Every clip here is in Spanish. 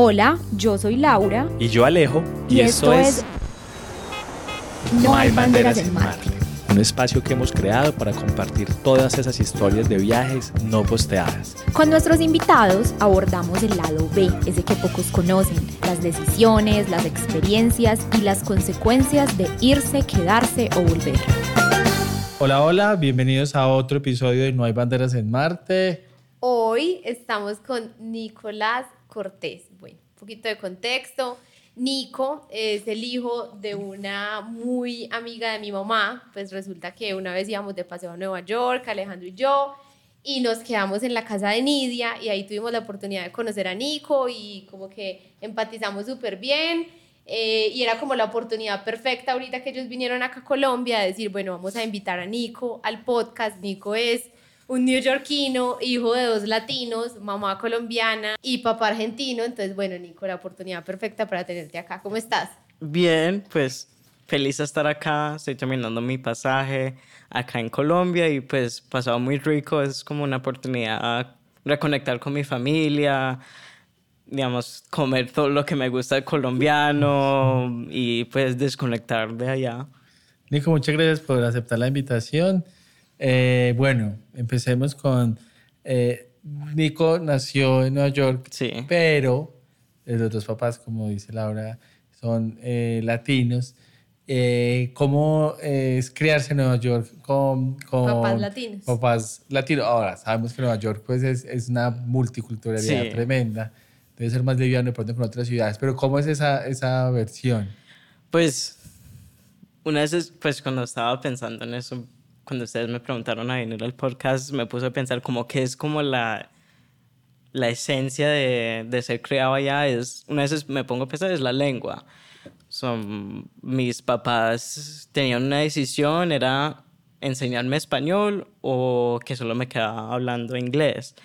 Hola, yo soy Laura. Y yo Alejo. Y, esto, es... No hay banderas en Marte. Un espacio que hemos creado para compartir todas esas historias de viajes no posteadas. Con nuestros invitados abordamos el lado B, ese que pocos conocen, las decisiones, las experiencias y las consecuencias de irse, quedarse o volver. Hola, hola, bienvenidos a otro episodio de No hay banderas en Marte. Hoy estamos con Nicolás Cortés. Poquito de contexto. Nico es el hijo de una muy amiga de mi mamá. Pues resulta que una vez íbamos de paseo a Nueva York, Alejandro y yo, y nos quedamos en la casa de Nidia y ahí tuvimos la oportunidad de conocer a Nico y como que empatizamos súper bien. Eh, y era como la oportunidad perfecta ahorita que ellos vinieron acá a Colombia de decir, bueno, vamos a invitar a Nico al podcast. Nico es un neoyorquino, hijo de dos latinos, mamá colombiana y papá argentino. Entonces, bueno, Nico, la oportunidad perfecta para tenerte acá. ¿Cómo estás? Bien, pues feliz de estar acá. Estoy terminando mi pasaje acá en Colombia y pues pasado muy rico. Es como una oportunidad a reconectar con mi familia, digamos, comer todo lo que me gusta de colombiano y pues desconectar de allá. Nico, muchas gracias por aceptar la invitación. Eh, bueno, empecemos con... Eh, Nico nació en Nueva York, Sí. pero los dos papás, como dice Laura, son eh, latinos. Eh, ¿Cómo es criarse en Nueva York con, con Papás latinos. Papás latinos. Ahora, sabemos que Nueva York pues, es, es una multiculturalidad Sí. tremenda. Debe ser más liviano de pronto con otras ciudades. Pero ¿cómo es esa, esa versión? Pues, una vez, pues cuando estaba pensando en eso, cuando ustedes me preguntaron a venir al podcast, me puse a pensar como que es como la, la esencia de, de ser criado allá. Es, una vez me pongo a pensar, es la lengua. Son, mis papás tenían una decisión, era enseñarme español o que solo me quedaba hablando inglés.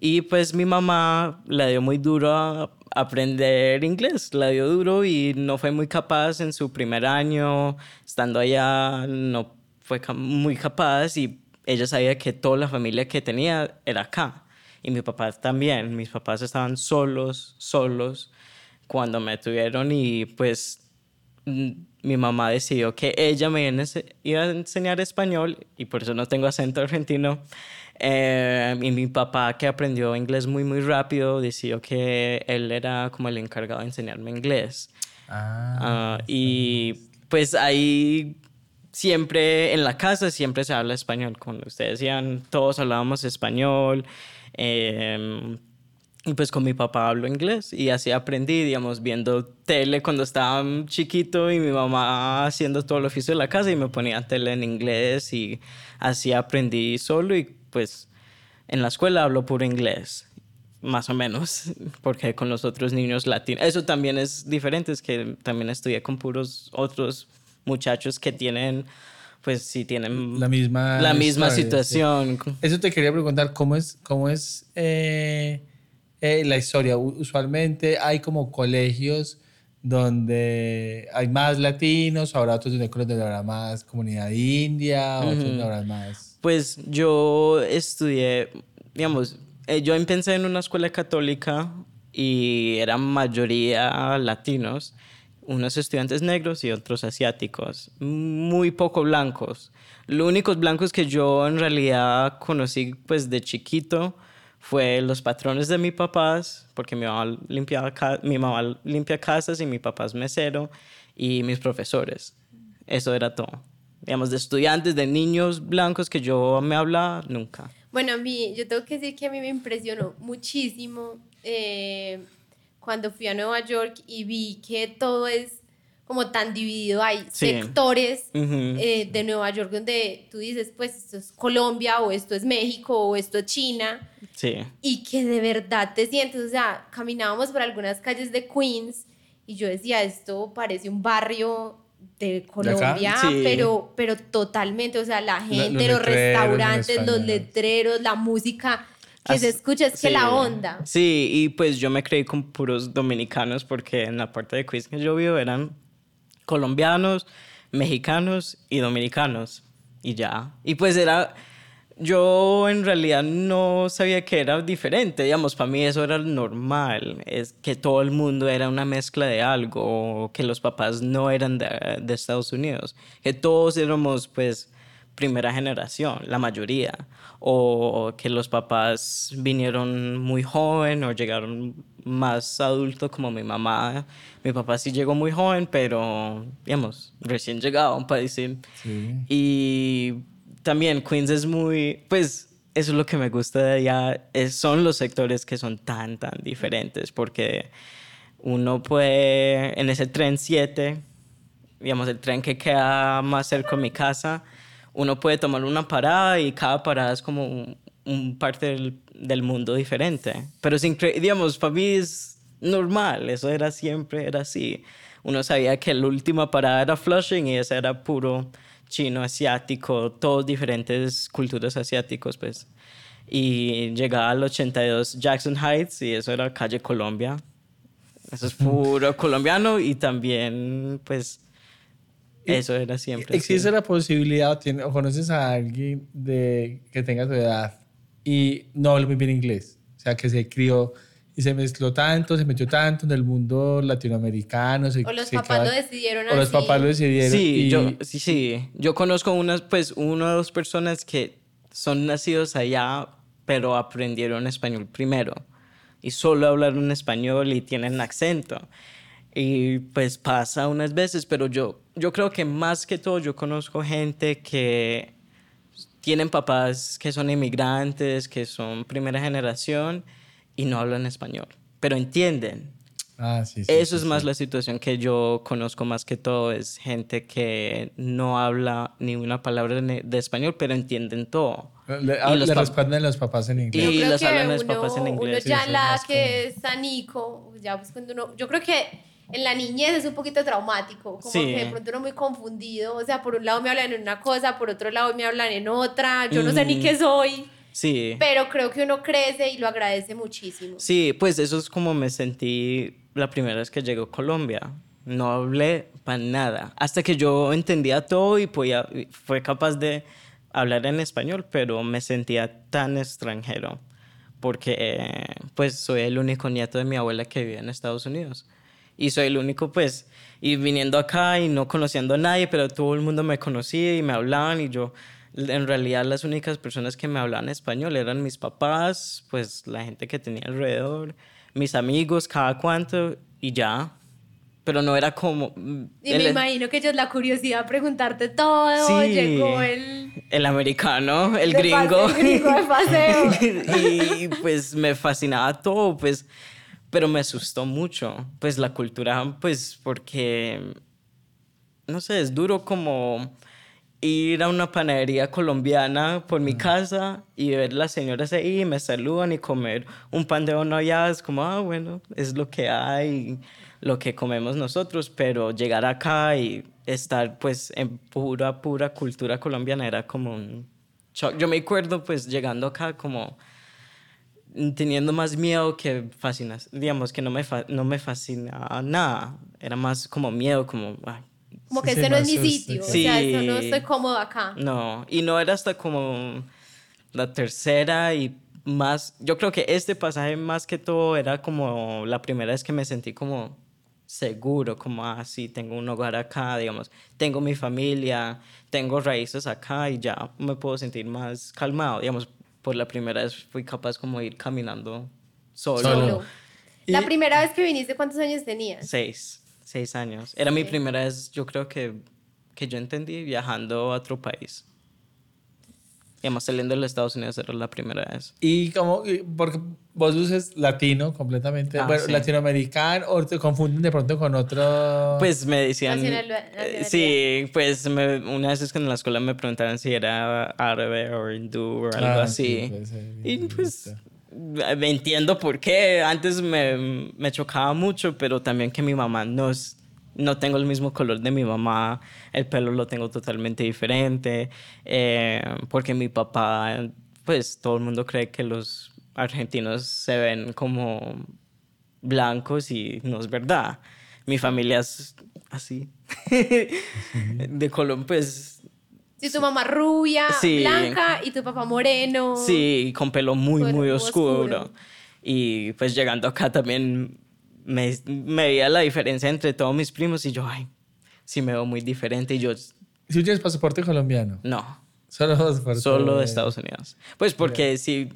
Y pues mi mamá le dio muy duro a aprender inglés, le dio duro y no fue muy capaz en su primer año, estando allá, no fue muy capaz y ella sabía que toda la familia que tenía era acá. Y mi papá también, mis papás estaban solos, solos cuando me tuvieron y pues mm, mi mamá decidió que ella me iba a enseñar español y por eso no tengo acento argentino. Eh, y mi papá, que aprendió inglés muy, muy rápido, decidió que él era como el encargado de enseñarme inglés. Ah, y pues ahí siempre en la casa siempre se habla español. Como ustedes decían, todos hablábamos español. eh, y pues con mi papá hablo inglés y así aprendí, digamos, viendo tele cuando estaba chiquito y mi mamá haciendo todo el oficio de la casa y me ponía tele en inglés y así aprendí solo y pues en la escuela hablo puro inglés, más o menos, porque con los otros niños latinos, eso también es diferente, es que también estudié con puros otros muchachos que tienen, pues sí tienen La misma, la misma historia, sí. situación. Eso te quería preguntar, ¿cómo es, cómo es eh, eh, la historia? Usualmente hay como colegios donde hay más latinos, habrá otros donde habrá más comunidad india, otros donde habrá más... Pues yo estudié, digamos, eh, yo empecé en una escuela católica y eran mayoría latinos, unos estudiantes negros y otros asiáticos, muy poco blancos. Los únicos blancos que yo en realidad conocí pues de chiquito fue los patrones de mis papás, porque mi mamá limpiaba, mi mamá limpia casas y mi papá es mesero, y mis profesores. Eso era todo. Digamos, de estudiantes, de niños blancos que yo me hablaba, nunca. Bueno, a mí, yo tengo que decir que a mí me impresionó muchísimo eh, cuando fui a Nueva York y vi que todo es como tan dividido, hay Sí. sectores Ujú. eh, de Nueva York donde tú dices, pues esto es Colombia o esto es México o esto es China Sí. y que de verdad te sientes, o sea, caminábamos por algunas calles de Queens y yo decía, esto parece un barrio de Colombia, Sí. pero, pero totalmente, o sea, la gente, los los, letreros restaurantes, los letreros, la música que se escucha, es que sí. la onda. Sí, y pues yo me creí con puros dominicanos porque en la parte de Queens que yo vivo eran colombianos, mexicanos y dominicanos. Y ya. Y pues era. Yo en realidad no sabía que era diferente, digamos, para mí eso era normal, es que todo el mundo era una mezcla de algo, que los papás no eran de, de Estados Unidos, que todos éramos pues primera generación, la mayoría, o que los papás vinieron muy joven o llegaron más adultos como mi mamá. Mi papá sí llegó muy joven, pero, digamos, recién llegado a un país. sí. Y también Queens es muy, pues, eso es lo que me gusta de allá, es- son los sectores que son tan, tan diferentes, porque uno puede, en ese tren 7, digamos, el tren que queda más cerca de mi casa, uno puede tomar una parada y cada parada es como un, un parte del, del mundo diferente. Pero es increíble, digamos, para mí es normal, eso era siempre, era así. Uno sabía que la última parada era Flushing y esa era puro chino, asiático, todos diferentes culturas asiáticos, pues. Y llegaba al 82 Jackson Heights y eso era calle Colombia. Eso es puro colombiano y también, pues, eso era siempre. ¿Existe así. la posibilidad o, tiene- o conoces a alguien de, que tenga tu edad y no habla muy bien inglés? O sea, que se crió y se mezcló tanto, se metió tanto en el mundo latinoamericano. se- O los se papás queda- lo decidieron O los así. papás lo decidieron. Sí, y- yo, sí, sí. Yo conozco unas, pues, una o dos personas que son nacidos allá, pero aprendieron español primero. Y solo hablaron español y tienen acento. Y pues pasa unas veces, pero yo, yo creo que más que todo yo conozco gente que tienen papás que son inmigrantes, que son primera generación y no hablan español, pero entienden. Ah, sí, sí, Eso sí, es más la situación que yo conozco más que todo, es gente que no habla ni una palabra de español, pero entienden todo. Le, Y ah, los le pap- responden los papás en Y- inglés. Las que hablan los papás en inglés, Uno ya la que es sanico, ya pues cuando uno, yo creo que en la niñez es un poquito traumático, como Sí. que de pronto uno muy confundido, o sea, por un lado me hablan en una cosa, por otro lado me hablan en otra, yo no sé ni Mm. qué soy, Sí. pero creo que uno crece y lo agradece muchísimo. Sí, pues eso es como me sentí la primera vez que llego a Colombia. No hablé para nada. Hasta que yo entendía todo y podía, fue capaz de hablar en español, pero me sentía tan extranjero. Porque eh, pues soy el único nieto de mi abuela que vive en Estados Unidos. Y soy el único, pues, y viniendo acá y no conociendo a nadie, pero todo el mundo me conocía y me hablaban y yo, en realidad las únicas personas que me hablaban español eran mis papás, pues la gente que tenía alrededor, mis amigos, cada cuanto y ya. Pero no era como... Y el- me imagino que ellos la curiosidad preguntarte todo, Sí. llegó el... El americano, el de gringo. paseo, gringo de paseo. y pues me fascinaba todo, pues, pero me asustó mucho, pues la cultura, pues porque, no sé, es duro como ir a una panadería colombiana por mi casa y ver las señoras ahí me saludan y comer un pan de bono allá, es como, ah, bueno, es lo que hay, lo que comemos nosotros, pero llegar acá y estar pues en pura, pura cultura colombiana era como un shock. Yo me acuerdo pues llegando acá como teniendo más miedo que fascinas, digamos que no me, fa- no me fascinaba nada, era más como miedo, como, ay, Como que sí, este no es mi sitio, sí. o sea, eso no estoy cómodo acá. No, y no era hasta como la tercera y más, yo creo que este pasaje más que todo era como la primera vez que me sentí como seguro, como así, tengo un hogar acá, digamos, tengo mi familia, tengo raíces acá y ya me puedo sentir más calmado, digamos, por la primera vez fui capaz como de ir caminando solo. Solo. Solo. La Y- primera vez que viniste, ¿cuántos años tenías? Seis, seis años. Era mi Sí. primera vez, yo creo que, que yo entendí viajando a otro país. Digamos, saliendo de los Estados Unidos era la primera vez. Y como, y porque vos luces latino completamente, Ah, bueno, sí. latinoamericano, o te confunden de pronto con otro... Pues me decían... Nacional- eh, sí, pues me- una vez es que en la escuela me preguntaban si era árabe o hindú o algo Ah, así. sí, puede ser, y pues me entiendo por qué. Antes me, me chocaba mucho, pero también que mi mamá no es... No tengo el mismo color de mi mamá, el pelo lo tengo totalmente diferente, eh, porque mi papá, pues todo el mundo cree que los argentinos se ven como blancos y no es verdad. Mi familia es así. de Colón, pues Si tu mamá rubia, Sí. blanca y tu papá moreno. sí, con pelo muy, muy oscuro. oscuro. Y pues llegando acá también me, me veía la diferencia entre todos mis primos y yo, ay, sí me veo muy diferente. Y yo, Si tú tienes pasaporte colombiano, no, solo pasaporte... solo de Estados Unidos. Pues porque si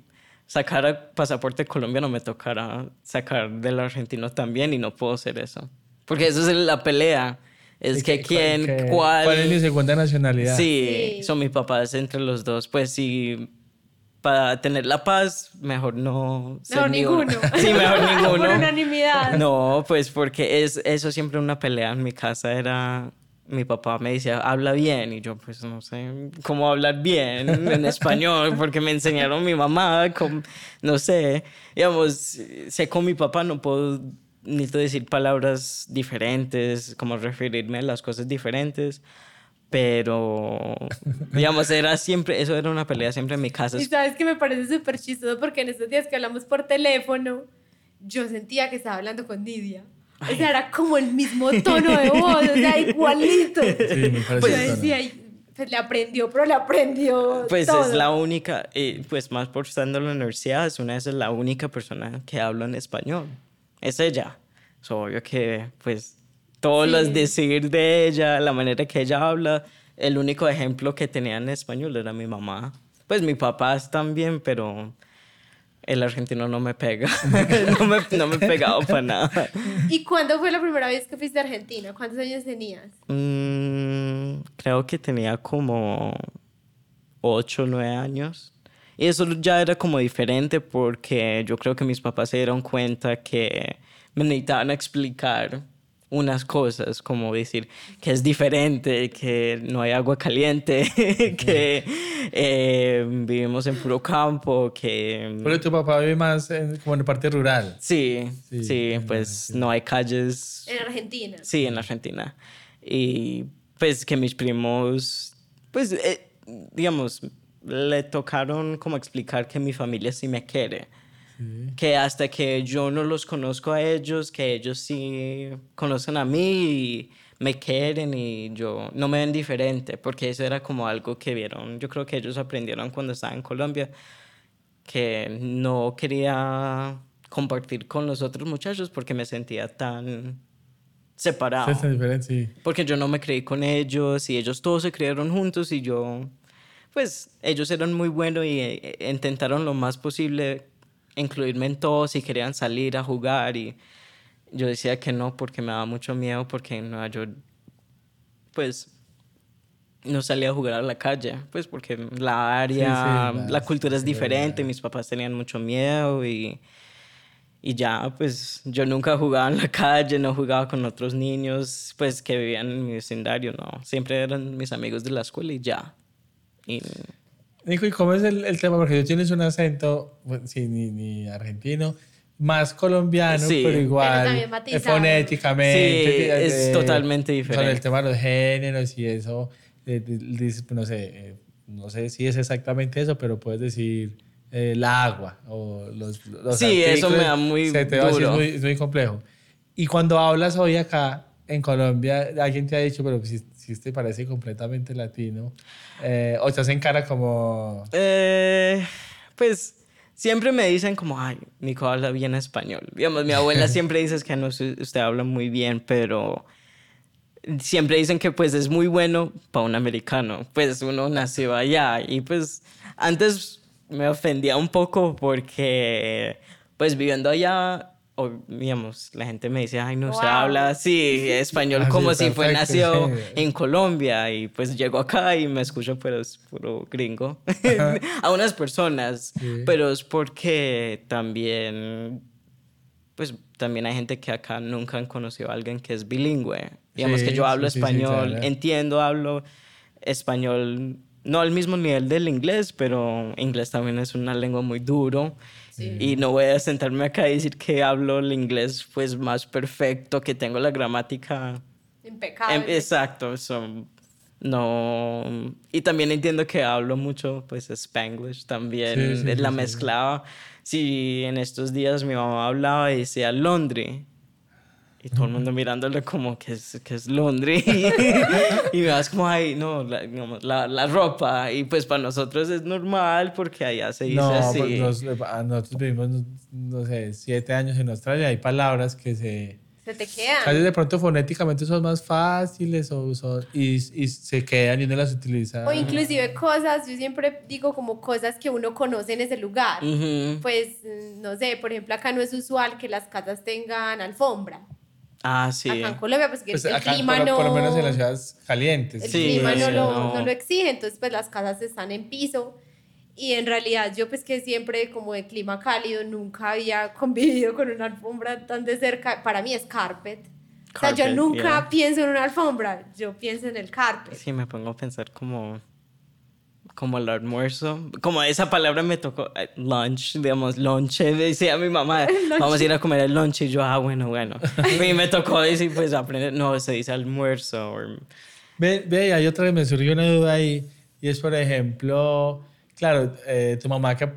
sacara pasaporte colombiano me tocara sacar del argentino también y no puedo hacer eso. Porque eso es la pelea. Es ¿Y que qué- quién, qué- cuál... ¿Cuál es mi segunda nacionalidad? Sí, Sí. son mis papás entre los dos. Pues sí, para tener la paz, mejor no. Mejor ni uno. ninguno. sí, mejor ninguno. Por unanimidad. No, pues porque es eso siempre una pelea en mi casa era. Mi papá me decía, habla bien. Y yo, pues no sé cómo hablar bien en español, porque me enseñaron mi mamá, com- no sé. Digamos, sé con mi papá no puedo necesito decir palabras diferentes, como referirme a las cosas diferentes. Pero, digamos, era siempre, eso era una pelea siempre en mi casa. Y sabes que me parece súper chistoso porque en estos días que hablamos por teléfono, yo sentía que estaba hablando con Nidia. O sea, era como el mismo tono de voz, o sea, igualito. Sí, me parece yo que decía, "Ay, pues le aprendió, pero le aprendió. Pues todo". es la única, eh, pues más por estando en la universidad, es una vez es la única persona que habla en español. Es ella. Es obvio que, pues, todos Sí. los decir de ella, la manera que ella habla, el único ejemplo que tenía en español era mi mamá. Pues mi papá también, pero el argentino no me pega. no, me, no me pegaba para nada. ¿Y cuándo fue la primera vez que fuiste a Argentina? ¿Cuántos años tenías? Mm, creo que tenía como 8 o 9 años. Y eso ya era como diferente porque yo creo que mis papás se dieron cuenta que me necesitaban explicar unas cosas, como decir que es diferente, que no hay agua caliente, que eh, vivimos en puro campo, que... Porque tu papá vive más en, como en la parte rural. Sí, Sí, sí, pues no hay calles En Argentina. Sí, en Argentina. Y pues que mis primos, pues, eh, digamos, le tocaron como explicar que mi familia sí me quiere. Que hasta que yo no los conozco a ellos, que ellos sí conocen a mí y me quieren y yo no me ven diferente, porque eso era como algo que vieron, yo creo que ellos aprendieron cuando estaba en Colombia, que no quería compartir con los otros muchachos porque me sentía tan separado. Sí, sí. Porque yo no me creí con ellos y ellos todos se crearon juntos y yo, pues ellos eran muy buenos y eh, intentaron lo más posible incluirme en todo si querían salir a jugar y yo decía que no porque me daba mucho miedo porque en Nueva York, pues no salía a jugar a la calle, pues porque la área, Sí, sí, la- la cultura es sí, diferente, mis papás tenían mucho miedo y... Y ya, pues yo nunca jugaba en la calle, no jugaba con otros niños, pues que vivían en mi vecindario, no. Siempre eran mis amigos de la escuela y ya. Y Nico, ¿y cómo es el, el tema? Porque tú tienes un acento, bueno, sí, ni, ni argentino, más colombiano, Sí. pero Pero igual también eh, fonéticamente. Sí, eh, es totalmente Con diferente. el tema de los géneros y eso, di- dices, pues, no sé, eh, no sé si es exactamente eso, pero puedes decir eh, la agua o los, los Sí, eso me da muy se te va así, duro. es, muy, es muy complejo. Y cuando hablas hoy acá en Colombia, alguien te ha dicho, pero si, si te parece completamente latino, eh, o te hacen cara como... Eh, pues siempre me dicen como, ay, Nico habla bien español. Digamos, mi abuela siempre dice que no, usted habla muy bien, pero siempre dicen que pues es muy bueno para un americano. Pues uno nació allá y pues antes me ofendía un poco porque pues viviendo allá o, digamos, la gente me dice, ay, no, se Wow. habla así, español Así, como si fue sí. en Colombia y pues llego acá y me escucho, pero es puro gringo. a unas personas, Sí. pero es porque también, pues también hay gente que acá nunca han conocido a alguien que es bilingüe. Digamos Sí, que yo hablo sí, sí, sí, español, claro. entiendo, hablo español, no al mismo nivel del inglés, pero inglés también es una lengua muy duro. Y no voy a sentarme acá y decir que hablo el inglés pues más perfecto, que tengo la gramática Impecable. Em, Exacto, so, no. Y también entiendo que hablo mucho, pues, Spanglish también, Sí, sí, la sí, sí. mezclaba. Si en estos días mi mamá hablaba y decía Londres, y todo el mundo mirándole como que es, que es Londres, y me vas como, ay, no, la, digamos, la, la ropa, y pues para nosotros es normal porque allá se dice No, así. pues nos- a nosotros vivimos, no sé, siete años en Australia. Hay palabras que se... Se te quedan. de pronto fonéticamente son más fáciles o son, y, y se quedan y uno las utiliza. O inclusive cosas, yo siempre digo como cosas que uno conoce en ese lugar. Ujú. Pues, mm, no sé, por ejemplo, acá no es usual que las casas tengan alfombra. Ah, sí. Acá en Colombia, pues, que Pues el acá, clima por, no... por lo menos en las ciudades calientes. el Sí, clima no sí, lo, no. no lo exige, entonces pues las casas están en piso y en realidad yo pues que siempre como de clima cálido nunca había convivido con una alfombra tan de cerca, para mí es carpet. o sea, yo Carpet, nunca yeah. pienso en una alfombra, yo pienso en el carpet. Sí, me pongo a pensar como, como el almuerzo. Como esa palabra me tocó, eh, lunch, digamos, lonche. Decía mi mamá, vamos a ir a comer el lunch. Y yo, ah, bueno, bueno. y me tocó decir, pues aprender, no, se dice almuerzo. o- Ve, ve, hay otra que me surgió una duda ahí, y es, por ejemplo, claro, eh, tu mamá que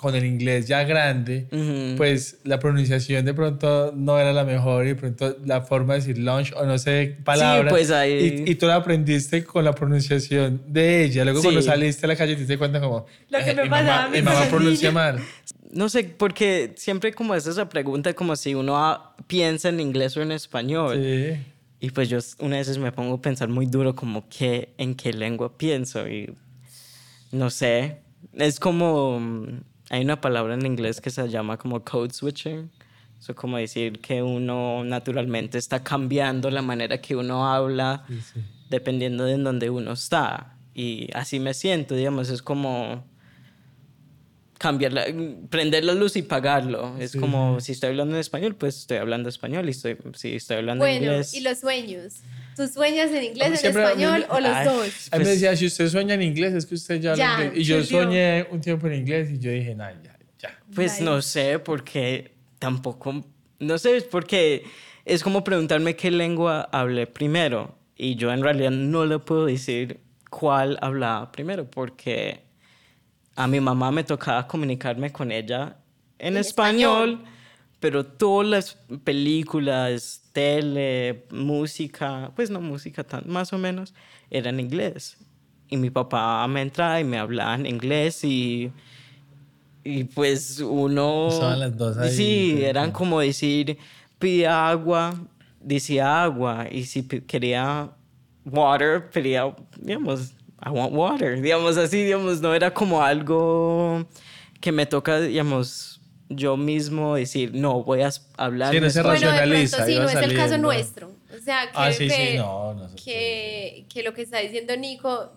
con el inglés ya grande, Ujú. pues la pronunciación de pronto no era la mejor y de pronto la forma de decir lunch o no sé, palabras. pues ahí- Y, y tú la aprendiste con la pronunciación de ella. Luego cuando Sí. saliste a la calle te diste cuenta como... Lo que "Eh, me mi mamá, a mí mi mamá pronuncia niños". mal. No sé, porque siempre como es esa pregunta, como si uno piensa en inglés o en español. Sí. Y pues yo una veces me pongo a pensar muy duro como que en qué lengua pienso y no sé, es como mm, hay una palabra en inglés que se llama como code switching. Eso como decir que uno naturalmente está cambiando la manera que uno habla dependiendo de en donde uno está. Y así me siento, digamos, es como cambiar la, prender la luz y pagarlo. Es Sí. como si estoy hablando en español, pues estoy hablando español y estoy, si estoy hablando en Bueno, inglés. y los sueños. ¿Tú sueñas en inglés, en Siempre a mí español me- o los Ay, dos? A mí me decía, si usted sueña en inglés, es que usted ya habla Ya, inglés. Y yo soñé un tiempo en inglés y yo dije, nah, ya, ya. Pues no sé, porque tampoco, no sé, es porque es como preguntarme qué lengua hablé primero. Y yo en realidad no le puedo decir cuál hablaba primero, porque a mi mamá me tocaba comunicarme con ella en, En español, español. pero todas las películas, tele, música, pues no música tan, más o menos, era en inglés. Y mi papá me entraba y me hablaba en inglés y, y pues uno... Estaban las dos ahí, Sí, eran como decir, pide agua, decía agua, y si quería water, pedía, digamos, I want water, digamos así, digamos, no era como algo que me toca, digamos, yo mismo decir, no, voy a hablar. Sí, no se español". Bueno, de pronto racionaliza, sí, no es el caso nuestro. O sea, creo Ah, sí, que, sí, no, que, que lo que está diciendo Nico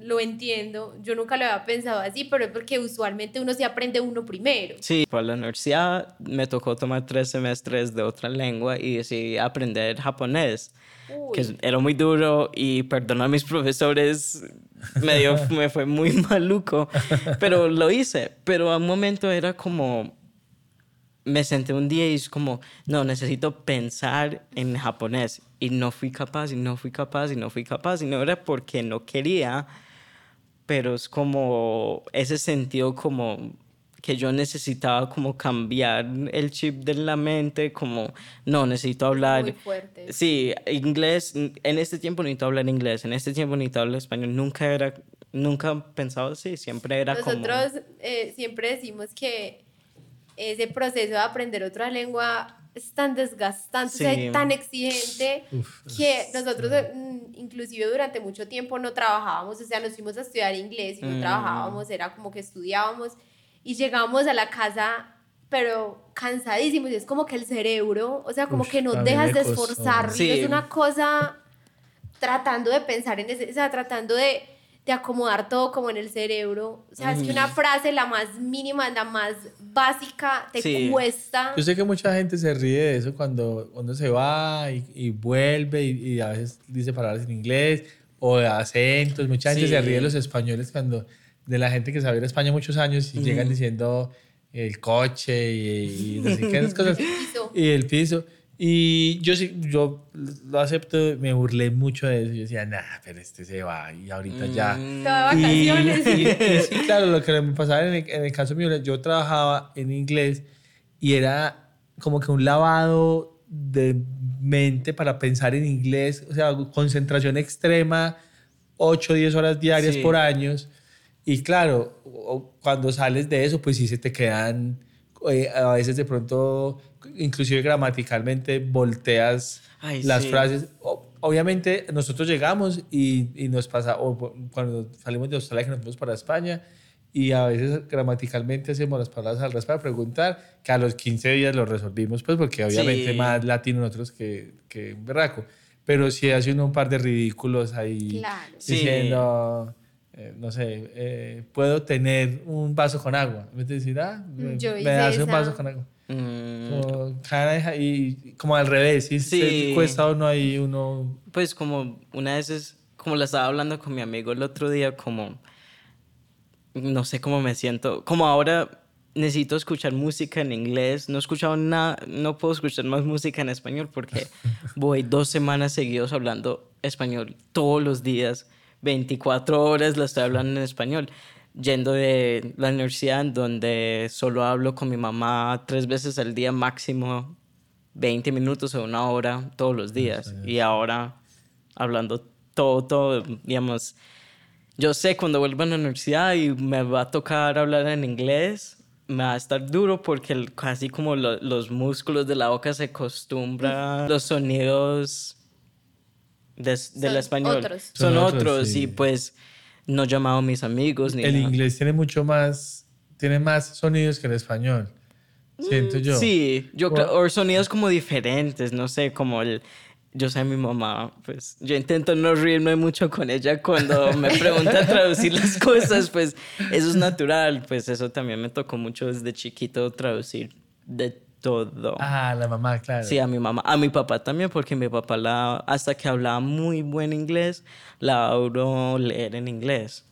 lo entiendo. Yo nunca lo había pensado así, pero es porque usualmente uno se aprende uno primero. Sí, para la universidad me tocó tomar tres semestres de otra lengua y decidí aprender japonés, Uy. que era muy duro y perdona a mis profesores, me, dio, me fue muy maluco, pero lo hice. Pero a un momento era como, me senté un día y es como, no, necesito pensar en japonés y no fui capaz y no fui capaz y no fui capaz y no era porque no quería, pero es como ese sentido como que yo necesitaba como cambiar el chip de la mente, como no, necesito hablar. Muy fuerte. Sí, inglés, en este tiempo necesito hablar inglés, en este tiempo necesito hablar español, nunca era, nunca pensaba así, siempre era como... Nosotros eh, siempre decimos que ese proceso de aprender otra lengua es tan desgastante, o sea, Sí. tan exigente, Uf, que nosotros mm, inclusive durante mucho tiempo no trabajábamos, o sea, nos fuimos a estudiar inglés y no Mm. trabajábamos, era como que estudiábamos y llegábamos a la casa pero cansadísimos. Y es como que el cerebro, o sea, como Ush, que no dejas de y Sí. Es una cosa tratando de pensar en ese, o sea, tratando de, de acomodar todo como en el cerebro. O sea, es que una frase, la más mínima, la más básica, te Sí. cuesta. Yo sé que mucha gente se ríe de eso cuando uno se va y, y vuelve y, y a veces dice palabras en inglés o de acentos. Mucha gente Sí. se ríe de los españoles cuando de la gente que sabe ir a España muchos años y llegan diciendo el coche y, y no sé qué esas cosas. piso. Y el piso. Y yo sí, yo lo acepto, me burlé mucho de eso. Yo decía, nah, pero este se va y ahorita ya. Todas Y, vacaciones. y- y sí, claro, lo que me pasaba en el, en el caso mío, yo trabajaba en inglés y era como que un lavado de mente para pensar en inglés, o sea, concentración extrema, 8 o 10 horas diarias Sí. por años. Y claro, cuando sales de eso, pues sí se te quedan, eh, a veces de pronto, inclusive gramaticalmente, volteas Ay, las sí. frases. O- obviamente nosotros llegamos y, y nos pasa, o cu- cuando salimos de Australia que nos fuimos para España, y a veces gramaticalmente hacemos las palabras al revés para preguntar, que a los 15 días lo resolvimos, pues porque obviamente Sí. más latino nosotros que, que berraco. Pero sí hace uno un par de ridículos ahí Claro. Sí. Eh, no sé, eh, puedo tener un vaso con agua. En vez de decir, ah, me, Yo me das un vaso con agua. Mm, Como, y como al revés, sí, Sí. se cuesta uno ahí uno Pues como una vez es, como lo estaba hablando con mi amigo el otro día, como no sé cómo me siento, como ahora necesito escuchar música en inglés, no he escuchado nada, no puedo escuchar más música en español porque voy dos semanas seguidos hablando español todos los días, 24 horas la estoy hablando en español, yendo de la universidad en donde solo hablo con mi mamá tres veces al día máximo, 20 minutos o una hora todos los días. Y ahora hablando todo, todo, digamos, yo sé cuando vuelva a la universidad y me va a tocar hablar en inglés, me va a estar duro porque casi como lo- los músculos de la boca se acostumbran los sonidos des- del Son español. otros. Son, Son otros, otros, sí. y pues no he llamado a mis amigos ni el nada. inglés tiene mucho más tiene más sonidos que el español siento yo Sí, yo o sonidos como diferentes, no sé, como el, yo sé mi mamá, pues yo intento no reírme mucho con ella cuando me pregunta traducir las cosas, pues eso es natural, pues eso también me tocó mucho desde chiquito traducir de todo. ah la mamá claro Sí, a mi mamá, a mi papá también, porque mi papá la, hasta que hablaba muy buen inglés, la logró leer en inglés.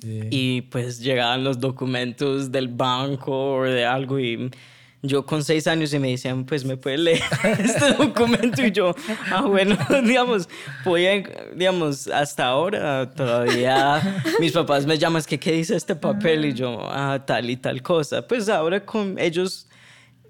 Sí. Y pues llegaban los documentos del banco o de algo y yo con seis años y me decían, pues me puede leer este documento y yo, ah, bueno, digamos, voy a, digamos, hasta ahora todavía mis papás me llaman, es que, ¿qué dice este papel? Y yo, ah, tal y tal cosa. Pues ahora con ellos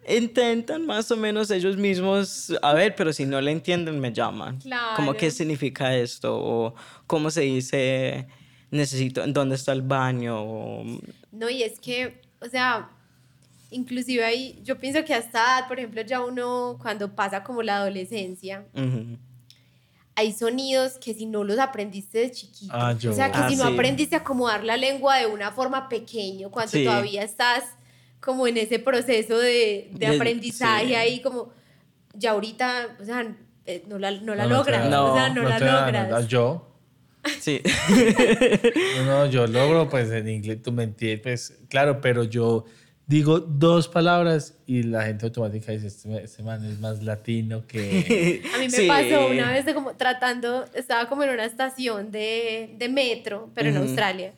intentan más o menos ellos mismos, a ver, pero si no le entienden me llaman. Como, Claro. ¿qué significa esto? O cómo se dice, necesito, ¿dónde está el baño? O, No, y es que, o sea, inclusive ahí, yo pienso que hasta edad, por ejemplo, ya uno cuando pasa como la adolescencia, Ujú. hay sonidos que si no los aprendiste de chiquito, Ah, yo. o sea, que Ah, si no sí. aprendiste a acomodar la lengua de una forma pequeño, cuando Sí. todavía estás como en ese proceso de, de De- aprendizaje sí. ahí, como ya ahorita, o sea, eh, no la, no la No, no logras, da- o sea, no, la te da- logras. no, yo Sí. no, no, yo logro pues en inglés tú me entiendes pues claro pero yo digo dos palabras y la gente automática dice este, este man es más latino que A mí me Sí. pasó una vez de como tratando, estaba como en una estación de, de metro, pero en Ujú. Australia.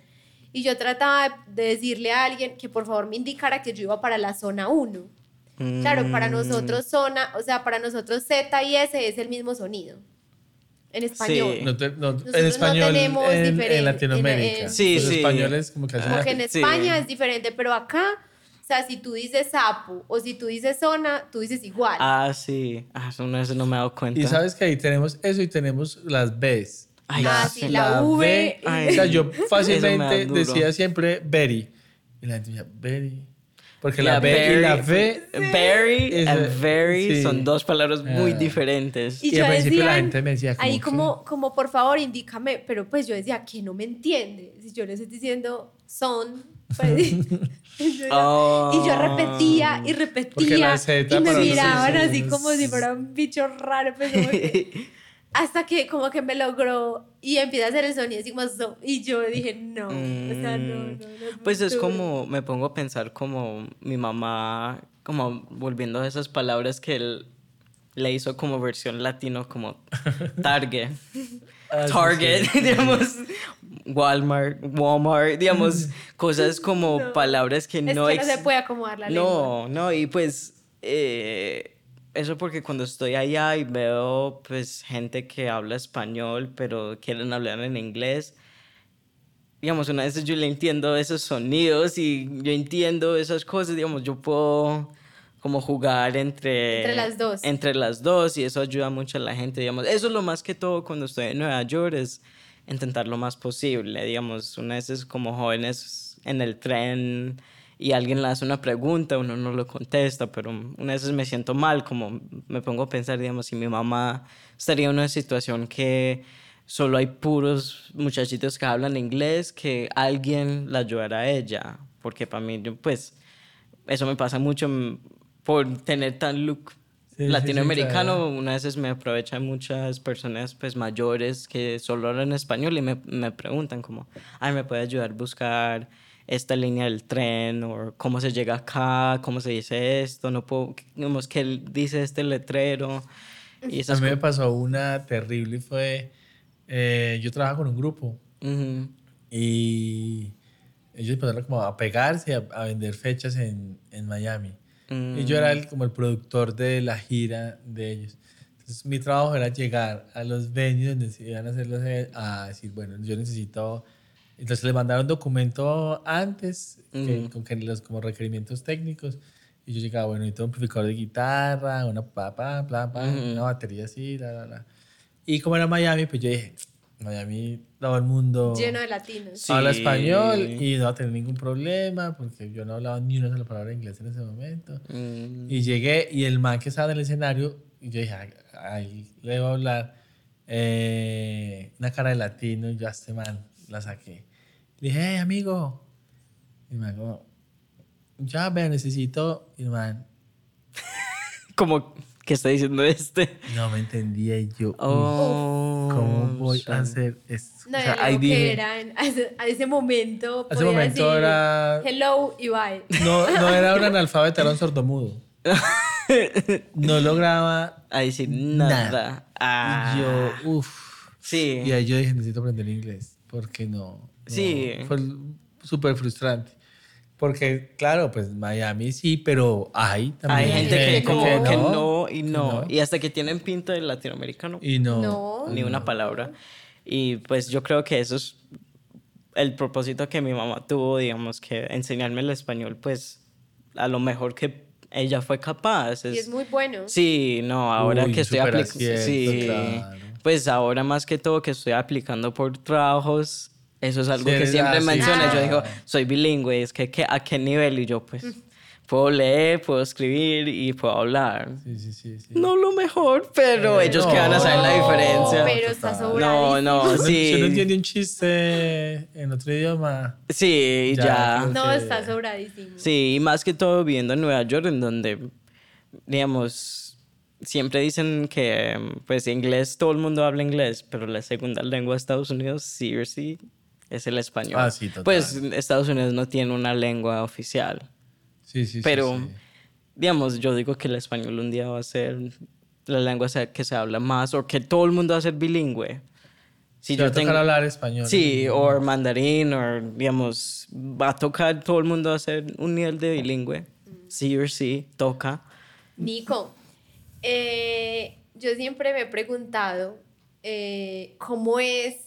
Y yo trataba de decirle a alguien que por favor me indicara que yo iba para la zona 1. Claro, para Mm. nosotros zona, o sea, para nosotros Z y S es el mismo sonido. En español. Sí. no te- no, Nosotros en no español tenemos en, diferente- en Latinoamérica en- en- Sí, los sí. españoles como que Como que en Sí. España es diferente, pero acá, o sea, si tú dices sapo o si tú dices zona, tú dices igual. Ah, sí. Ah, eso no, eso no me he dado cuenta. y sabes que ahí tenemos eso y tenemos las B's Ay, Ah, sí, la V. Ay. o sea yo fácilmente decía siempre very y la gente decía very porque Yeah, la B y la very- V Very Es- and very sí. son dos palabras muy Ah. diferentes. Y Y yo al principio la decía, gente me decía como ahí como, como por favor indícame, pero pues yo decía que no me entiende. Si yo le estoy diciendo son, Pues, y, yo, Oh. y yo repetía y repetía la y me miraban así como si fuera un bicho raro. pues, como que- hasta que como que me logró y empieza a hacer el sonido así como so, y yo dije no, o sea, no, no, no Pues es tú- como, me pongo a pensar como mi mamá, como volviendo a esas palabras que él le hizo como versión latino, como Target, Ah, sí, Target, sí. digamos, Walmart, Walmart, digamos, cosas como No. palabras que es no que no se puede acomodar la lengua. No, no, y pues eh, eso porque cuando estoy allá y veo pues gente que habla español pero quieren hablar en inglés, digamos, una vez yo le entiendo esos sonidos y yo entiendo esas cosas, digamos, yo puedo como jugar entre... Entre las dos. Entre las dos y eso ayuda mucho a la gente, digamos. Eso es lo más que todo cuando estoy en Nueva York es intentar lo más posible, digamos, una vez es como jóvenes en el tren y alguien le hace una pregunta, uno no lo contesta, pero una vez me siento mal, como me pongo a pensar, digamos, si mi mamá estaría en una situación que solo hay puros muchachitos que hablan inglés, que alguien la ayudara a ella, porque para mí, yo, pues, eso me pasa mucho mm, por tener tan look Sí, sí, sí, latinoamericano, claro. una veces me aprovechan muchas personas pues mayores que solo hablan español y me, me preguntan como, ay, ¿me puede ayudar a buscar esta línea del tren? O cómo se llega acá, cómo se dice esto, no puedo, digamos, ¿qué dice este letrero? Y A esas mí me pasó una terrible y fue, eh, yo trabajaba con un grupo Ujú, y ellos empezaron como a pegarse, a, a vender fechas en, en Miami. Y yo era el- como el productor de la gira de ellos. Entonces mi trabajo era llegar a los venues donde se iban a hacer los e- a decir, bueno, yo necesito... Entonces le mandaron un documento antes que- con que los como requerimientos técnicos y yo llegaba, bueno, necesito un amplificador de guitarra, una pa, pa, pa, pa, una batería así, la, la, la. Y como era Miami, pues yo dije, Miami, todo el mundo Lleno de latinos. Sí. habla español y no va a tener ningún problema porque yo no hablaba ni una sola palabra de inglés en ese momento. mm, Y llegué y el man que estaba en el escenario, y yo dije, "Ay, ahí le voy a hablar eh, una cara de latino y yo a este man la saqué. Le dije, hey, amigo. Y el man como, ya, ve, necesito. Y el man, como, ¿qué está diciendo este? no me entendía y yo, "Uy, Oh, ¿cómo voy a hacer esto? No, O sea, era ahí lo que dije, era en- a, ese, a ese momento. A ese momento decir era- Hello y bye. no, no era un analfabeto, era un sordomudo. No lograba A decir nada. Ah, Y yo, uff. Sí. Y ahí yo dije, necesito aprender inglés. Porque no. No. Sí. Fue súper frustrante. Porque, claro, pues Miami sí, pero hay también. Hay gente que como que que no y no. no. Y hasta que tienen pinta de latinoamericano, Y no. No. ni una palabra. Y pues yo creo que eso es el propósito que mi mamá tuvo, digamos, que enseñarme el español, pues a lo mejor que ella fue capaz. Y es muy bueno. Sí, no, ahora Uy, que estoy aplicando. Sí, claro. pues ahora más que todo que estoy aplicando por trabajos, eso es algo Sí, que siempre así. menciono. Yo Ah. digo, soy bilingüe, es que, que a qué nivel y yo pues puedo leer, puedo escribir y puedo hablar. Sí, sí, sí. sí. No lo mejor, pero ellos que van a saber la No, diferencia. Pero está. No, no, Si uno sí. entiende un chiste en otro idioma. Sí, Ya, ya. No, que- está sobradísimo. Sí, y más que todo viviendo en Nueva York, en donde, digamos, siempre dicen que, pues, inglés, todo el mundo habla inglés, pero la segunda lengua de Estados Unidos, sí o sí, es el español. Ah, sí, total. Pues, Estados Unidos no tiene una lengua oficial, Sí, sí, sí, pero, sí. digamos, yo digo que el español un día va a ser la lengua se- que se habla más, o que todo el mundo va a ser bilingüe. Si Sí, va a tocar hablar español. Sí, o mandarín, o digamos, va a tocar todo el mundo a hacer un nivel de bilingüe. Sí o sí, toca. Nico, eh, yo siempre me he preguntado eh, cómo es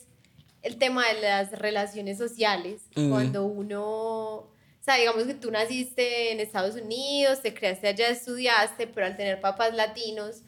el tema de las relaciones sociales Mm. cuando uno, o sea, digamos que tú naciste en Estados Unidos, te creaste allá, estudiaste, pero al tener papás latinos,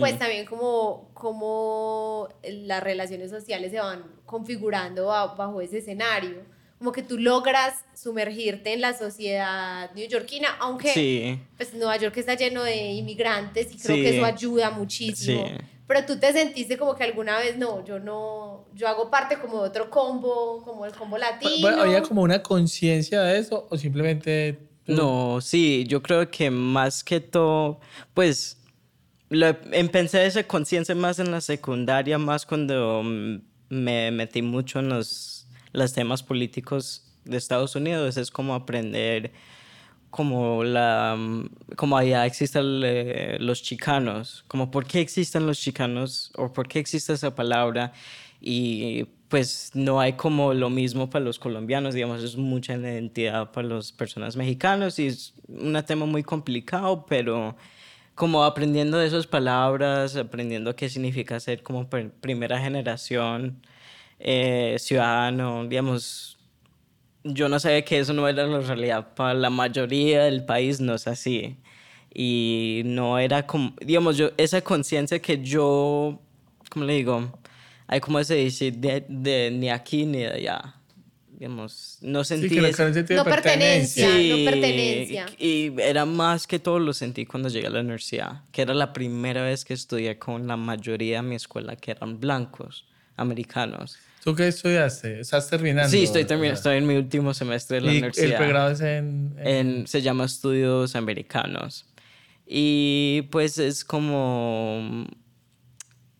pues también como, como las relaciones sociales se van configurando ba- bajo ese escenario. Como que tú logras sumergirte en la sociedad neoyorquina, aunque Sí. pues Nueva York está lleno de inmigrantes y creo Sí. que eso ayuda muchísimo. Sí. Pero tú te sentiste como que alguna vez, no, yo no, yo hago parte como de otro combo, como el combo latino. Bueno, ¿Había como una conciencia de eso o simplemente... tú- No, sí, yo creo que más que todo, pues, lo, empecé esa conciencia más en la secundaria, más cuando mm, me metí mucho en los, los temas políticos de Estados Unidos. Es como aprender como la como allá existen eh, los chicanos, como por qué existen los chicanos o por qué existe esa palabra y pues no hay como lo mismo para los colombianos, digamos, es mucha identidad para las personas mexicanos y es un tema muy complicado, pero como aprendiendo de esas palabras, aprendiendo qué significa ser como primera generación eh, ciudadano, digamos, yo no sabía que eso no era la realidad. Para la mayoría del país no es así. Y no era como, digamos, yo, esa conciencia que yo, ¿cómo le digo? Hay como ese decir de, de ni aquí ni de allá. Digamos, no Sí, sentí que no, ese- que no pertenencia. pertenencia. no pertenencia. Y era más que todo lo sentí cuando llegué a la universidad, que era la primera vez que estudié con la mayoría de mi escuela que eran blancos, americanos. ¿Tú qué estudiaste? ¿Estás terminando? Sí, estoy, terminando, estoy en mi último semestre de la ¿Y universidad. el pregrado es en...? en- En- se llama Estudios Americanos. Y pues es como...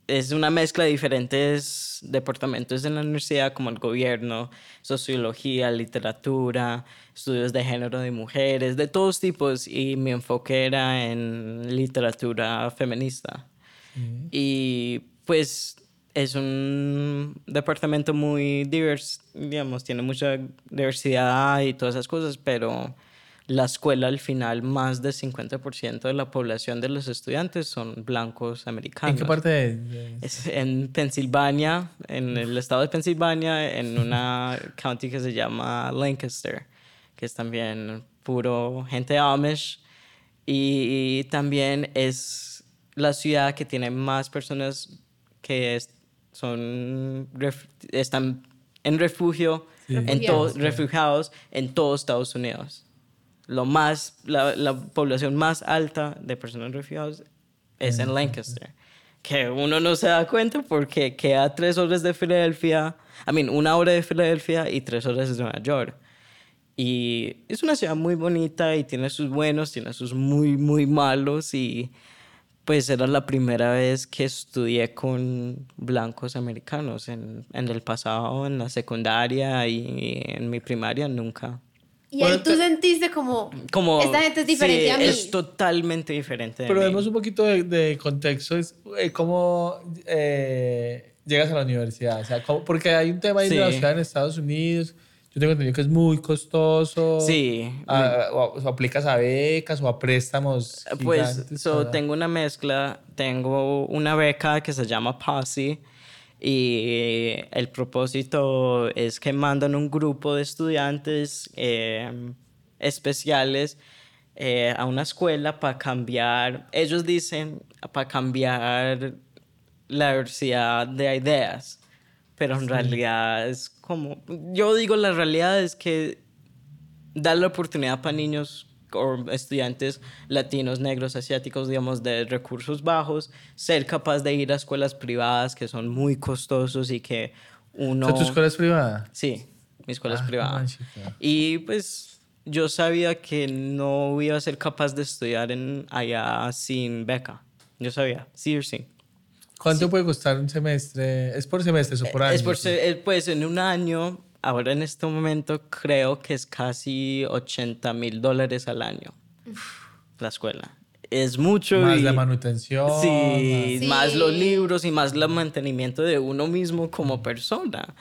Es una mezcla de diferentes departamentos en la universidad, como el gobierno, sociología, literatura, estudios de género de mujeres, de todos tipos. Y mi enfoque era en literatura feminista. Y pues es un departamento muy diverso, digamos, tiene mucha diversidad y todas esas cosas, pero la escuela al final, más del 50% de la población de los estudiantes son blancos americanos. ¿En qué parte de...? Es en Pensilvania, en el estado de Pensilvania, en una county que se llama Lancaster, que es también puro gente Amish. Y, también es la ciudad que tiene más personas que es- son, están en refugio, en Refugiados. refugiados en todo Estados Unidos. Lo más, la, la población más alta de personas refugiadas es en Lancaster. Que uno no se da cuenta porque queda tres horas de Filadelfia, I mean, una hora de Filadelfia y tres horas de Nueva York. Y es una ciudad muy bonita y tiene sus buenos, tiene sus muy, muy malos. Y pues era la primera vez que estudié con blancos americanos. En, en el pasado, en la secundaria y en mi primaria, nunca. Y ahí Bueno, tú te- sentiste como, Como, esta gente es diferente sí, a mí. Es totalmente diferente de Pero mí. vemos un poquito de, de contexto. Es, eh, ¿Cómo eh, llegas a la universidad? O sea, ¿cómo- porque hay un tema ahí de la Sí. ciudad en Estados Unidos. Yo tengo entendido que es muy costoso. Sí. Ah, o, o aplicas a becas o a préstamos. Pues gigantes so, para- tengo una mezcla, tengo una beca que se llama PASI y el propósito es que mandan un grupo de estudiantes eh, especiales eh, a una escuela para cambiar, ellos dicen, para cambiar la diversidad de ideas, pero en realidad es como, yo digo la realidad es que dar la oportunidad para niños o estudiantes latinos, negros, asiáticos, digamos, de recursos bajos, ser capaz de ir a escuelas privadas que son muy costosos y que uno... ¿Tu escuela es privada? Sí, mi escuela Ah, es privada. Y pues yo sabía que no iba a ser capaz de estudiar en allá sin beca. Yo sabía, sí o sí. ¿Cuánto puede costar un semestre? ¿Es por semestre o por año? Es por eh, pues en un año, ahora en este momento creo que es casi 80 mil dólares al año la escuela. Es mucho. Más y- la manutención. Sí, Sí. más los libros y más el mantenimiento de uno mismo como persona.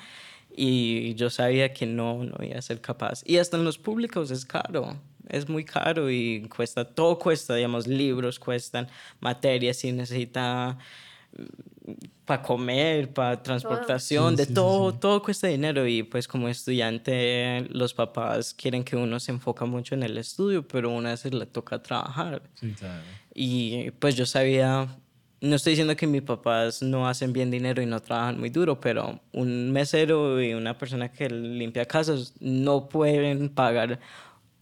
Y yo sabía que no, no iba a ser capaz. Y hasta en los públicos es caro. Es muy caro y cuesta, todo cuesta, digamos, libros cuestan, materias si necesita para comer, para transportación, Sí, de sí, todo, sí. todo cuesta dinero y pues como estudiante los papás quieren que uno se enfoca mucho en el estudio, pero una vez le toca trabajar. Claro. Y pues yo sabía, no estoy diciendo que mis papás no hacen bien dinero y no trabajan muy duro, pero un mesero y una persona que limpia casas no pueden pagar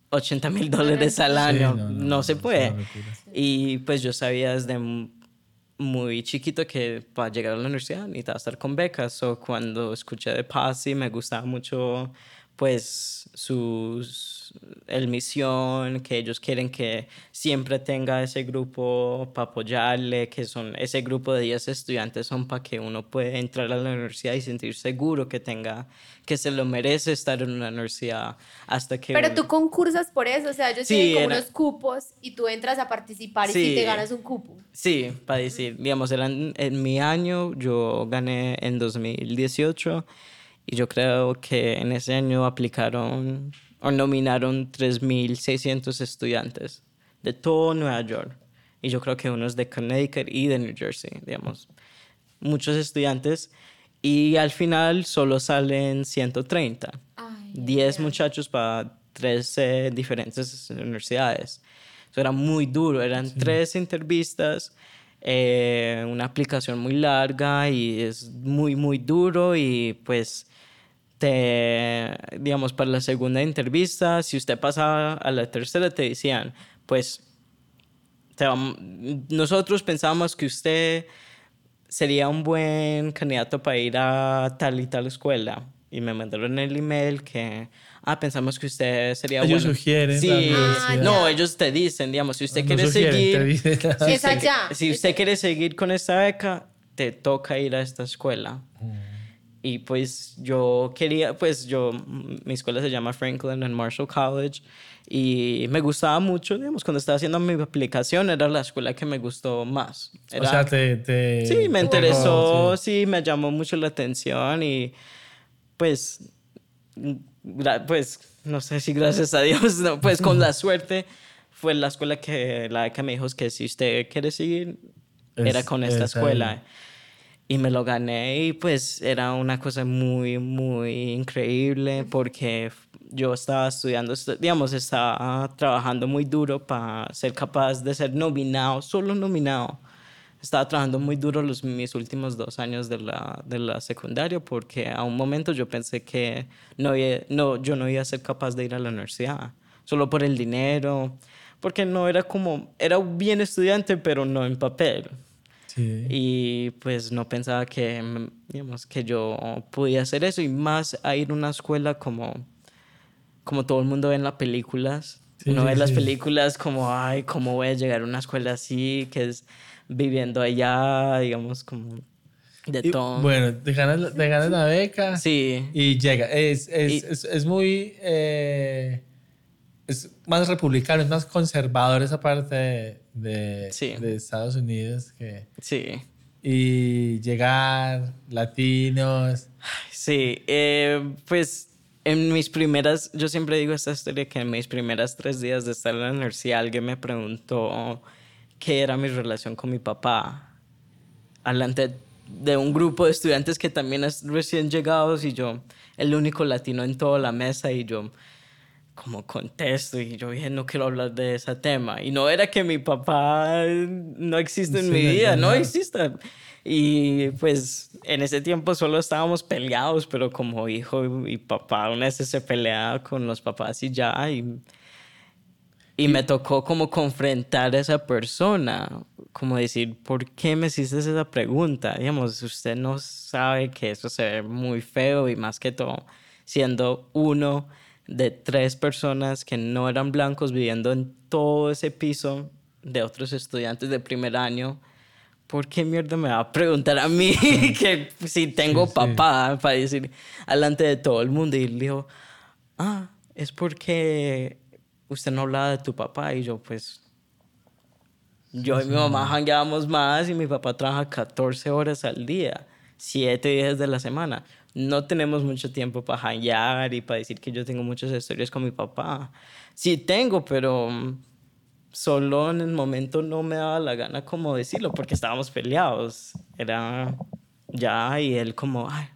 80 mil dólares al año, no, no, no, se puede. Y pues yo sabía desde muy chiquito que para llegar a la universidad necesitaba estar con becas. O cuando escuché de Pasi me gustaba mucho pues sus el misión que ellos quieren que siempre tenga ese grupo para apoyarle que son ese grupo de 10 estudiantes son para que uno pueda entrar a la universidad y sentir seguro que tenga que se lo merece estar en una universidad hasta que Pero uno- tú concursas por eso, o sea, ellos Sí, tienen como era- unos cupos y tú entras a participar y si te ganas un cupo. Sí, para decir, digamos, eran, en mi año yo gané en 2018 y yo creo que en ese año aplicaron nominaron 3.600 estudiantes de todo Nueva York. Y yo creo que unos de Connecticut y de New Jersey, digamos. Muchos estudiantes. Y al final solo salen 130. Ay, 10 muchachos para 13 diferentes universidades. Eso era muy duro, eran tres entrevistas, eh, una aplicación muy larga y es muy, muy duro y pues te, digamos, para la segunda entrevista, si usted pasaba a la tercera, te decían, pues, te nosotros pensamos que usted sería un buen candidato para ir a tal y tal escuela. Y me mandaron el email que, ah, pensamos que usted sería Ellos bueno. sugieren Sí, universidad. no, ellos te dicen, digamos, si usted No quiere sugieren, seguir, te si usted, si usted quiere seguir con esta beca, te toca ir a esta escuela. Y pues yo quería, pues yo, mi escuela se llama Franklin and Marshall College y me gustaba mucho, digamos, cuando estaba haciendo mi aplicación era la escuela que me gustó más. O Era- sea, te... te Sí, me te interesó, sí. sí, me llamó mucho la atención y pues, pues, no sé si gracias a Dios, no, pues con la suerte fue la escuela que la que me dijo que si usted quiere seguir, era Es- con esta es ahí. Y me lo gané y pues era una cosa muy, muy increíble porque yo estaba estudiando, estu- digamos, estaba trabajando muy duro para ser capaz de ser nominado, solo nominado. Estaba trabajando muy duro los, mis últimos dos años de la, de la secundaria porque a un momento yo pensé que no, no, yo no iba a ser capaz de ir a la universidad, solo por el dinero, porque no era como, era un bien estudiante, pero no en papel. Sí. Y pues no pensaba que, mm, digamos, que yo podía hacer eso y más a ir a una escuela como, como todo el mundo ve en las películas. Sí, Uno sí, ve las sí. películas como, ay, ¿cómo voy a llegar a una escuela así? Que es viviendo allá, digamos, como de Y, todo. bueno, te ganas, te ganas la beca Sí, y llega. Es, es, Y- es, es muy... eh, es más republicano, es más conservador esa parte de, de, Sí. de Estados Unidos que... sí. Y llegar, latinos... Sí, eh, pues en mis primeras, yo siempre digo esta historia que en mis primeras tres días de estar en la universidad alguien me preguntó qué era mi relación con mi papá. Alante de un grupo de estudiantes que también es recién llegados y yo, el único latino en toda la mesa y yo como contesto y yo dije no quiero hablar de ese tema y no era que mi papá no existe en Sí, mi vida, no. existe. Y pues en ese tiempo solo estábamos peleados, pero como hijo y papá, una vez se pelea con los papás y ya. Y, y me tocó como confrontar a esa persona, como decir, ¿por qué me hiciste esa pregunta? Digamos, usted no sabe que eso se ve muy feo y más que todo, siendo uno de tres personas que no eran blancos viviendo en todo ese piso de otros estudiantes de primer año. ¿Por qué mierda me va a preguntar a mí que si tengo Sí, sí. papá para decir delante de todo el mundo? Y él dijo, ah, es porque usted no hablaba de tu papá. Y yo, pues, yo y mi mamá jangueábamos más y mi papá trabaja 14 horas al día, 7 días de la semana. No tenemos mucho tiempo para janguear y para decir que yo tengo muchas historias con mi papá. Sí tengo, pero mm, solo en el momento no me daba la gana como decirlo porque estábamos peleados. Era ya y él como, ay,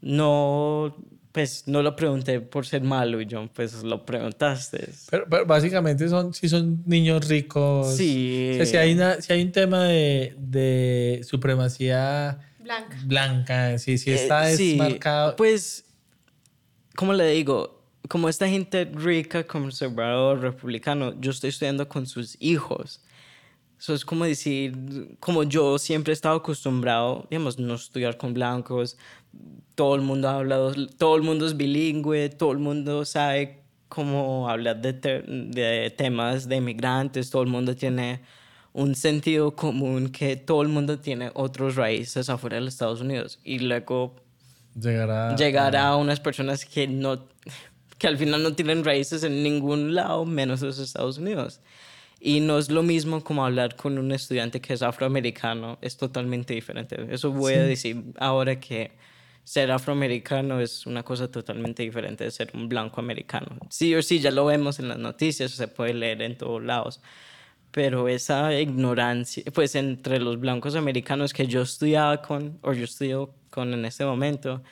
no, pues no lo pregunté por ser malo y yo, pues lo preguntaste. Pero, pero básicamente son, si son niños ricos. Sí. O sea, si hay, una, si hay un tema de, de supremacía Blanca. blanca, si, si Eh, está sí, desmarcado. Pues, ¿cómo le digo? Como esta gente rica, conservador, republicano, yo estoy estudiando con sus hijos. Eso es como decir, como yo siempre he estado acostumbrado, digamos, no estudiar con blancos, todo el mundo habla, todo el mundo es bilingüe, todo el mundo sabe cómo hablar de, de temas de inmigrantes, todo el mundo tiene un sentido común que todo el mundo tiene otros raíces afuera de los Estados Unidos y luego llegar llegar a unas personas que no que al final no tienen raíces en ningún lado menos en los Estados Unidos. Y no es lo mismo como hablar con un estudiante que es afroamericano, es totalmente diferente. Eso voy a decir ahora que ser afroamericano es una cosa totalmente diferente de ser un blanco americano. Sí o sí, ya lo vemos en las noticias, se puede leer en todos lados pero esa ignorancia, pues entre los blancos americanos que yo estudiaba con, o yo estudio con en este momento,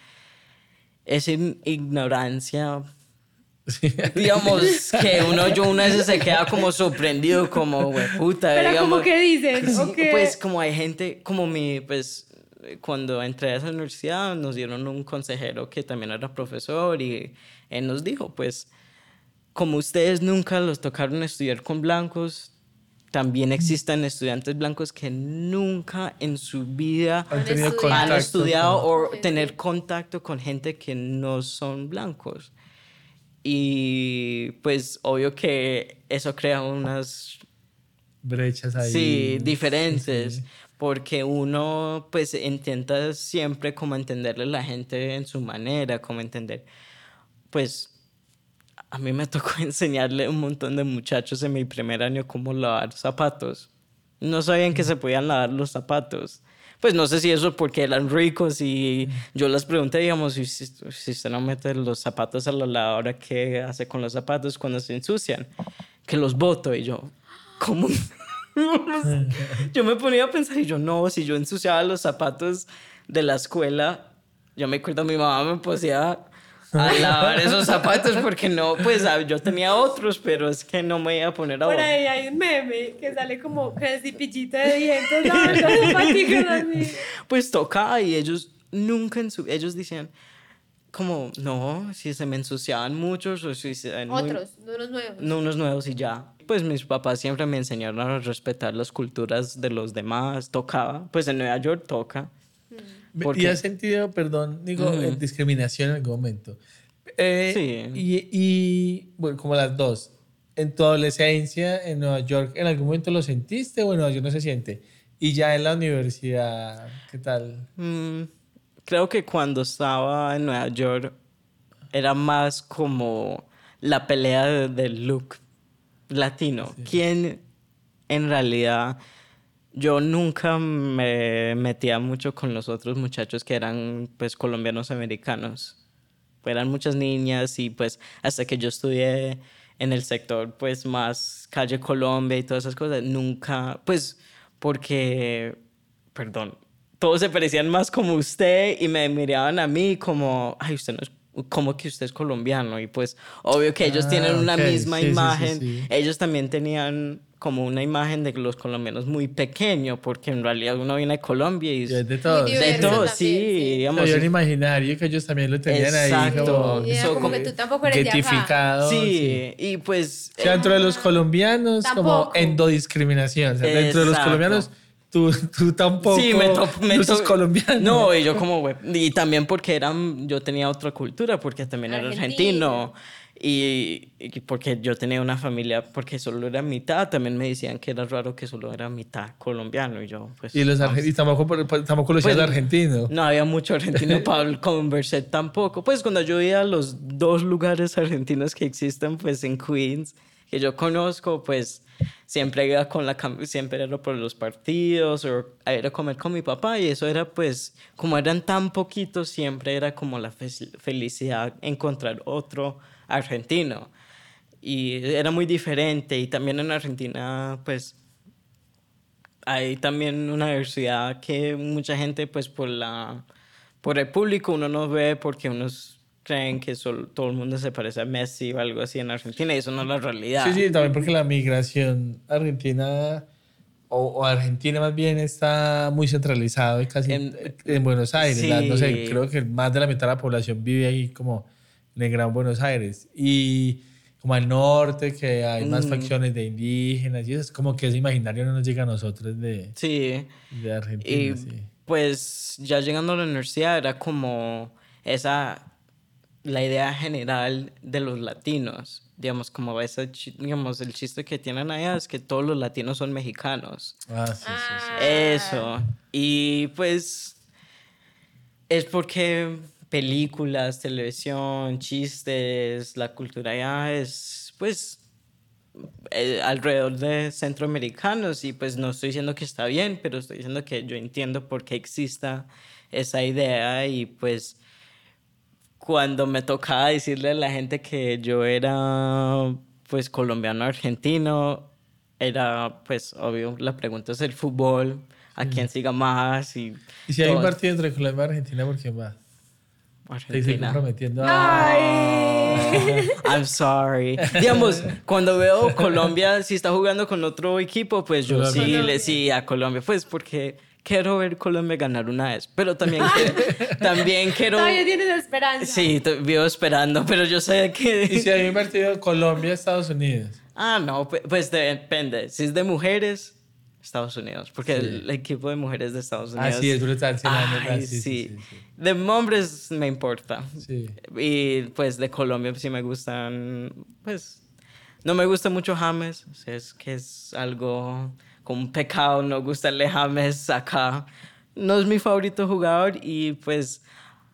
esa ignorancia, digamos, que uno, yo una vez se queda como sorprendido, como, güey, puta, pero digamos. ¿cómo que dicen? Pues como hay gente, como mi, pues, cuando entré a esa universidad nos dieron un consejero que también era profesor y él nos dijo, pues, como ustedes nunca los tocaron estudiar con blancos, también existen estudiantes blancos que nunca en su vida han, tenido han estudiado o tener contacto con gente que no son blancos. Y pues obvio que eso crea unas brechas ahí. Sí, diferentes. Porque uno pues intenta siempre como entenderle a la gente en su manera, como entender, pues a mí me tocó enseñarle un montón de muchachos en mi primer año cómo lavar zapatos. No sabían que se podían lavar los zapatos. Pues no sé si eso porque eran ricos y yo les pregunté, digamos, si, si, usted no mete los zapatos a la lavadora, ¿qué hace con los zapatos cuando se ensucian? Que los boto y yo, ¿cómo? yo me ponía a pensar y yo, no, si yo ensuciaba los zapatos de la escuela, yo me acuerdo, mi mamá me ponía a lavar esos zapatos porque no, pues yo tenía otros, pero es que no me iba a poner a Por ahí hay un meme que sale como que el cepillito de dientes, no, Pues toca y ellos nunca en su, ellos decían como, no, si se me ensuciaban muchos o si se... Otros, no unos nuevos. No unos nuevos y ya. Pues mis papás siempre me enseñaron a respetar las culturas de los demás, tocaba, pues en Nueva York toca. ¿Y has sentido, perdón, digo, discriminación en algún momento? Eh, sí. Y, y, bueno, como las dos. ¿En tu adolescencia en Nueva York en algún momento lo sentiste o en Nueva York no se siente? Y ya en la universidad, ¿qué tal? Mm, creo que cuando estaba en Nueva York era más como la pelea del look latino. ¿Quién en realidad yo nunca me metía mucho con los otros muchachos que eran pues colombianos americanos. Eran muchas niñas y pues hasta que yo estudié en el sector pues más calle Colombia y todas esas cosas, nunca pues porque, perdón, todos se parecían más como usted y me miraban a mí como, ay, usted no es como que usted es colombiano y pues obvio que ellos tienen ah, una misma imagen, ellos también tenían como una imagen de los colombianos muy pequeño, porque en realidad uno viene de Colombia y... de todo. De todo, sí, digamos. Hay un imaginario que ellos también lo tenían ahí como, como, que tú tampoco eres identificado. Sí, y pues... O sea, dentro de los colombianos, como endodiscriminación. O sea, dentro de los colombianos... Tú, tú, tampoco. Sí, me, topo me colombiano. No, y yo como, güey. Y también porque eran, yo tenía otra cultura, porque también era argentino. Y, porque yo tenía una familia, porque solo era mitad, también me decían que era raro que solo era mitad colombiano. Y yo, pues. Y, los argentinos, tampoco, tampoco lo pues, argentino. No había mucho argentino para conversar tampoco. Pues cuando yo iba a los dos lugares argentinos que existen, pues en Queens, que yo conozco, pues siempre iba con la siempre era por los partidos o a ir a comer con mi papá y eso era pues como eran tan poquitos siempre era como la felicidad encontrar otro argentino. Y era muy diferente. Y también en Argentina, pues, hay también una diversidad que mucha gente, pues, por, la, por el público uno no ve porque unos creen que todo el mundo se parece a Messi o algo así en Argentina y eso no es la realidad. Sí, sí, también porque la migración argentina o, Argentina más bien está muy centralizado y casi en, Buenos Aires. no sé, creo que más de la mitad de la población vive ahí como en el Gran Buenos Aires. Y, como al norte, que hay más Mm. facciones de indígenas y eso es como que ese imaginario no nos llega a nosotros de, Sí. de Argentina. Y sí. pues ya llegando a la universidad era como esa, la idea general de los latinos. Digamos, como chi- digamos, el chiste que tienen allá es que todos los latinos son mexicanos. Ah, sí, sí, sí. Eso. Y pues es porque películas, televisión, chistes, la cultura ya es pues eh, alrededor de centroamericanos y pues no estoy diciendo que está bien, pero estoy diciendo que yo entiendo por qué exista esa idea y pues cuando me tocaba decirle a la gente que yo era pues colombiano argentino era pues obvio la pregunta es el fútbol a quién siga más y Y si hay un partido entre Colombia y Argentina, ¿por quién va? Te estoy Argentina comprometiendo a... I'm sorry. Digamos, cuando veo Colombia, si está jugando con otro equipo, pues yo sí le sí a Colombia, pues porque quiero ver Colombia ganar una vez, pero también quiero, también quiero Todavía tienes esperanza. Sí, t- vivo esperando, pero yo sé Y que si hay un partido Colombia-Estados Unidos. Ah, no, pu- pues depende. Si es de mujeres, Estados Unidos, porque el, equipo de mujeres de Estados Unidos Ah, sí, es brutal. Sí, Ay, sí, sí, sí. sí, sí. De hombres me importa. Sí. Y pues de Colombia sí me gustan, pues no me gusta mucho James, es que es algo como un pecado no gustarle James acá. No es mi favorito jugador y pues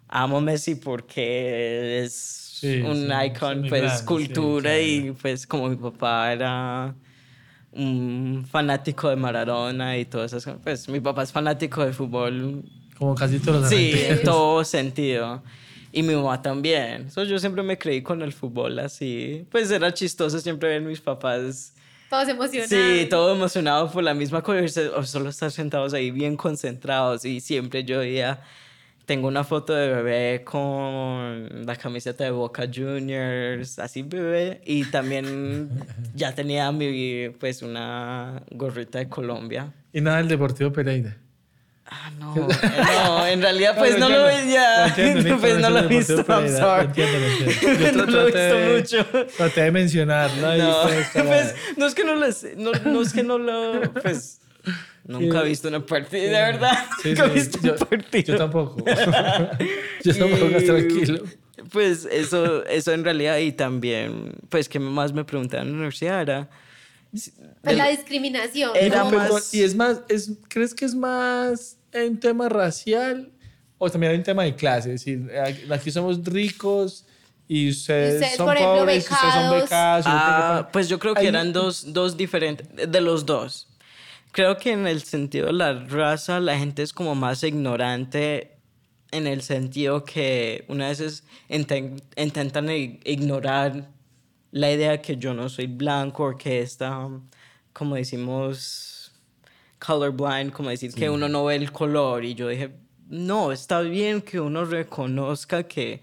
amo Messi porque es Sí, un sí, icon, pues grandes, sí, cultura y pues como mi papá era un fanático de Maradona y todas esas cosas, pues mi papá es fanático de fútbol Como casi todos los Sí, en todo sentido. Y mi mamá también. So, yo siempre me creí con el fútbol así. Pues era chistoso siempre ver mis papás. Todos emocionados. Sí, todo emocionado por la misma cosa. O solo estar sentados ahí bien concentrados. Y siempre yo veía. Tengo una foto de bebé con la camiseta de Boca Juniors, así bebé. Y también ya tenía mi, pues, una gorrita de Colombia. Y nada del Deportivo Pereira. Ah, no. No, en realidad pues no, No, lo veía. Nico, pues no lo he visto, I'm sorry. no lo he visto mucho. Traté de mencionarlo. No, pues, no es que no lo no, no es que no lo, pues, nunca he visto una partida, de verdad, Sí, nunca he sí, visto yo, un partido. yo tampoco. yo tampoco, Y, tranquilo. Pues eso, eso en realidad, y también, pues, que más me preguntaban en la universidad era... Pues la discriminación. Era ¿no? Perdón, más- Y es más, es, ¿crees que es más un tema racial o también un tema de clase? Es decir, aquí- somos ricos y ustedes, Y ustedes, son por ejemplo, pobres y ustedes son becados. becados. Ah, pues yo creo que Hay- eran dos, dos diferentes, de los dos. Creo que en el sentido de la raza, la gente es como más ignorante en el sentido que una inten- intentan ignorar la idea que yo no soy blanco o que está, como decimos, colorblind, como decir que uno no ve el color. Y yo dije, no, está bien que uno reconozca que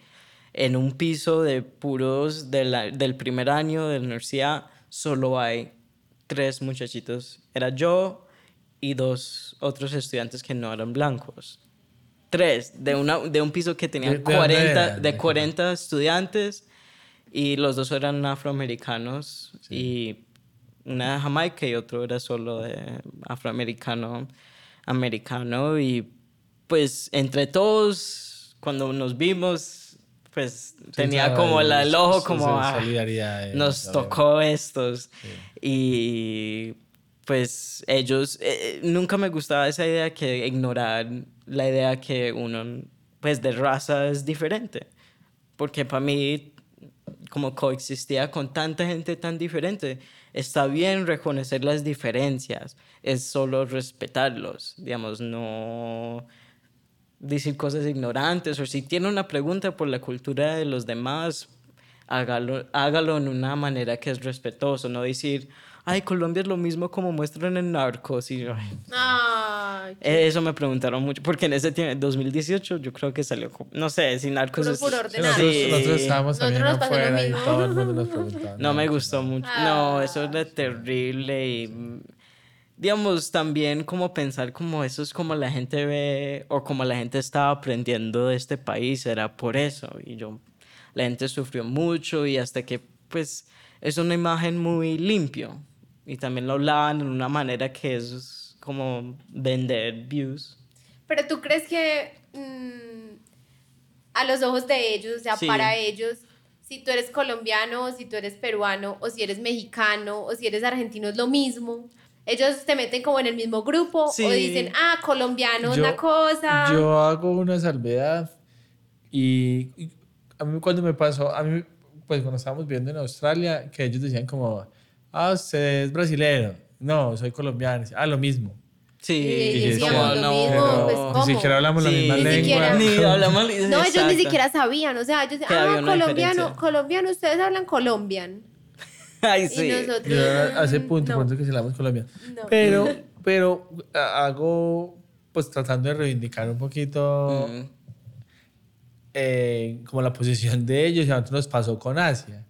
en un piso de puros de la- del primer año de la universidad solo hay tres muchachitos. Era yo y dos otros estudiantes que no eran blancos. Tres, de, una, de un piso que tenía ¿De- de dónde 40, eran? de ¿De 40 estudiantes y los dos eran afroamericanos y una de Jamaica y otro era solo de afroamericano americano y pues entre todos cuando nos vimos pues tenía claro, como la- el ojo como ah, nos tocó estos y pues ellos eh, nunca me gustaba esa idea que ignorar la idea que uno pues de raza es diferente. Porque para mí como coexistía con tanta gente tan diferente, está bien reconocer las diferencias, es solo respetarlos, digamos, no decir cosas ignorantes o si tiene una pregunta por la cultura de los demás, hágalo, hágalo en una manera que es respetuoso, no decir, ay, Colombia es lo mismo como muestran en Narcos y ay, Ay, eso me preguntaron mucho, porque en ese tiempo, 2018, yo creo que salió, como- no sé, si Narcos Puro- es... nosotros, Sí. nosotros estábamos Nosotros también afuera y todo el mundo nos preguntaba. No me gustó mucho. Ah. No, eso era terrible y digamos también como pensar como eso es como la gente ve o como la gente estaba aprendiendo de este país era por eso y yo la gente sufrió mucho y hasta que pues es una imagen muy limpio. Y también lo hablaban en una manera que es como vender views. Pero tú crees que mm, a los ojos de ellos, o sea, Sí. para ellos, si tú eres colombiano, o si tú eres peruano, o si eres mexicano, o si eres argentino, es lo mismo. Ellos te meten como en el mismo grupo Sí. o dicen, ah, colombiano es una cosa. Yo hago una salvedad y, y a mí cuando me pasó, a mí, pues cuando estábamos viendo en Australia, que ellos decían como, ah, usted es brasileño. No, soy colombiano. Ah, lo mismo. Sí, Y como lo no. mismo, pues, Ni siquiera hablamos la Sí, misma ni lengua. siquiera. Ni hablamos no, ellos ni exacto. siquiera sabían, o sea, ellos ah, colombiano, diferencia. colombiano, ustedes hablan colombian. Ay, Y sí. nosotros, Yo hace mm, punto, no. punto que se hablamos Colombia. No. Pero, pero a- hago, pues tratando de reivindicar un poquito Mm. eh, como la posición de ellos y a nosotros nos pasó con Asia.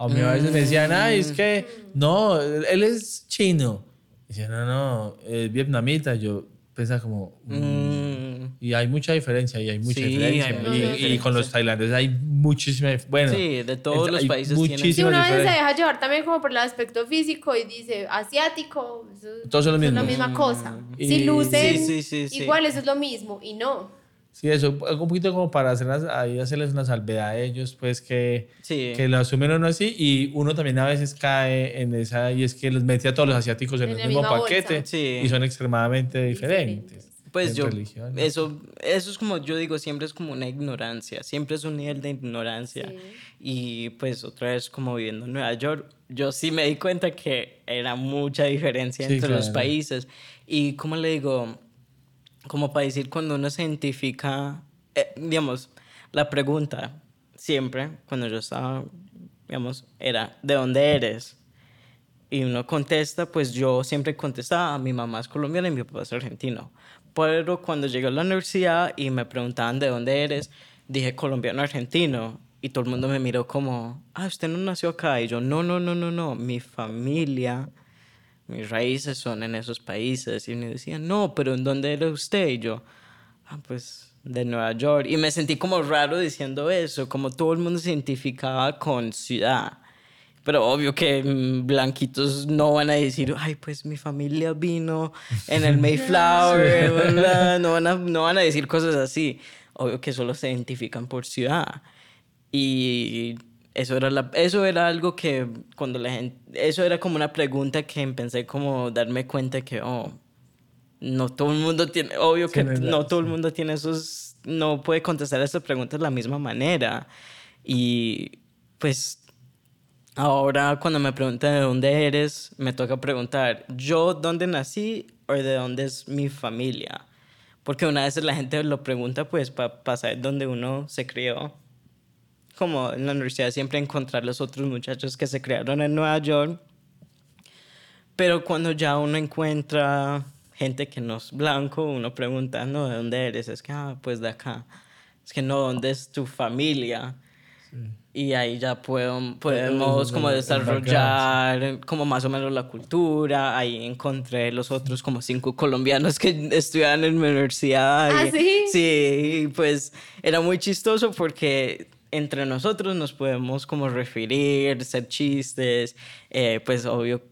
A mí a veces me decían, ay, es que no, él es chino. Y decía, no, no, es vietnamita. Yo pensaba como, mm, Mm. y hay mucha diferencia, y hay mucha Sí, diferencia. hay mucha y, y diferencia. con los tailandeses hay muchísima Bueno, Sí, de todos es- los países tienen- Sí, muchísimas una vez se deja llevar también como por el aspecto físico y dice asiático, eso Todos son lo es la misma cosa. Y- si lucen Sí, sí, sí, sí. igual, eso es lo mismo y no. Sí, eso, un poquito como para hacerlas, ahí hacerles una salvedad a ellos, pues que, Sí. que lo asumen o no así, y uno también a veces cae en esa, y es que los mete a todos los asiáticos en, En el mismo paquete. Sí. y son extremadamente diferentes. Pues en yo, religión. eso, eso es como yo digo, siempre es como una ignorancia, siempre es un nivel de ignorancia. Sí. Y pues otra vez como viviendo en Nueva York, yo sí me di cuenta que era mucha diferencia Sí, entre los claro. países. Y como le digo, como para decir cuando uno se identifica, eh, digamos, la pregunta siempre, cuando yo estaba, digamos, era, ¿de dónde eres? Y uno contesta, pues yo siempre contestaba, mi mamá es colombiana y mi papá es argentino. Pero cuando llegué a la universidad y me preguntaban de dónde eres, dije colombiano argentino. Y todo el mundo me miró como, ah, usted no nació acá. Y yo, no, no, no, no, no, mi familia, mis raíces son en esos países. Y me decían, no, pero ¿en dónde era usted? Y yo, ah, pues de Nueva York. Y me sentí como raro diciendo eso, como todo el mundo se identificaba con ciudad. Pero obvio que mm, blanquitos no van a decir, ay, pues mi familia vino en el Mayflower, ¿verdad? no, van a, no van a decir cosas así. Obvio que solo se identifican por ciudad. Y eso era, la, eso era algo que cuando la gente, eso era como una pregunta que empecé como darme cuenta que, oh, no todo el mundo tiene, obvio que no todo el mundo tiene esos, no puede contestar esas preguntas de la misma manera. Y pues ahora cuando me preguntan de dónde eres, me toca preguntar, ¿yo dónde nací o de dónde es mi familia? Porque una vez la gente lo pregunta pues para saber dónde uno se crió. Como en la universidad siempre encontrar los otros muchachos que se criaron en Nueva York. Pero cuando ya uno encuentra gente que no es blanco, uno pregunta, no, ¿de dónde eres? Es que, ah, pues de acá. Es que no, ¿dónde es tu familia? Y ahí ya puedo, podemos el- como desarrollar como más o menos la cultura. Ahí encontré los otros como cinco colombianos que estudiaban en mi universidad. ¿Ah, y- sí? Sí, pues era muy chistoso porque entre nosotros nos podemos como referir, hacer chistes, eh, pues obvio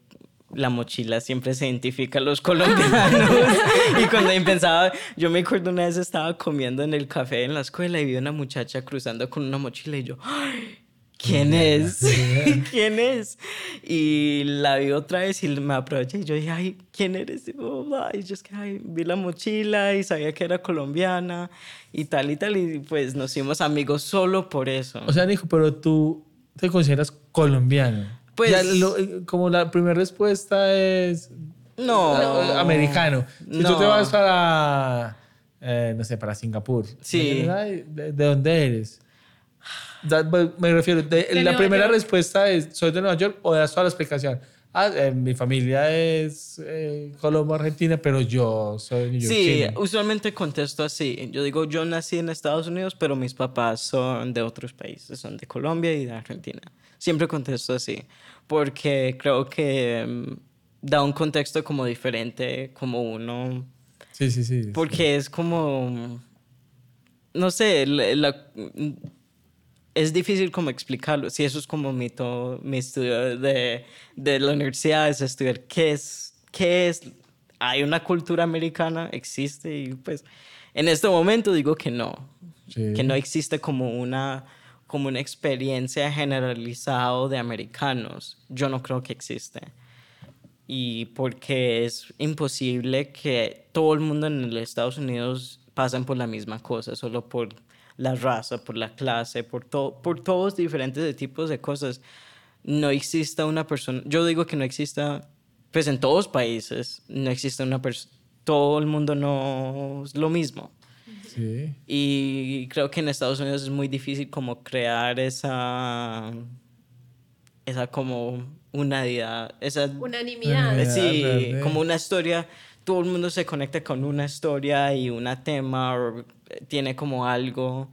la mochila siempre se identifica a los colombianos. y cuando pensaba, yo me acuerdo una vez estaba comiendo en el café en la escuela y vi una muchacha cruzando con una mochila y yo, "Ay, ¿quién es? ¿Quién es? Y la vi otra vez y me aproveché y yo dije, ay, ¿quién eres? Y, yo, es que ay, vi la mochila y sabía que era colombiana y tal y tal. Y pues nos hicimos amigos solo por eso. O sea, Nico, pero tú te consideras colombiano. Pues- Ya lo- eh, como la primera respuesta es no. eh, americano. Si tú No. te vas para, eh, no sé, para Singapur. Sí. me dices, "Ay, ¿De, de dónde eres? Da- me refiero, de- De la Nueva primera York. respuesta es, soy de Nueva York o das toda la explicación. Ah, eh, mi familia es eh, Colombo-Argentina, pero yo soy Sí, neoyorquino. usualmente contesto así. Yo digo, yo nací en Estados Unidos, pero mis papás son de otros países, son de Colombia y de Argentina. Siempre contesto así, porque creo que mm, da un contexto como diferente, como uno, Sí, sí, sí. porque es como, no sé, la, la- es difícil como explicarlo. Si eso es como mi, to- mi estudio de, de la universidad, es estudiar qué es, qué es, hay una cultura americana, existe y pues en este momento digo que no, Sí. que no existe como una, como una experiencia generalizada de americanos. Yo no creo que existe. Y porque es imposible que todo el mundo en los Estados Unidos pasen por la misma cosa, solo por la raza, por la clase, por, to- por todos diferentes tipos de cosas. No exista una persona, yo digo que no exista, pues en todos países, no existe una persona, todo el mundo no es lo mismo. Sí. Y creo que en Estados Unidos es muy difícil como crear esa, esa como unidad, esa, Unanimidad. Unanimidad. sí, verde. como una historia, todo el mundo se conecta con una historia y un tema o tiene como algo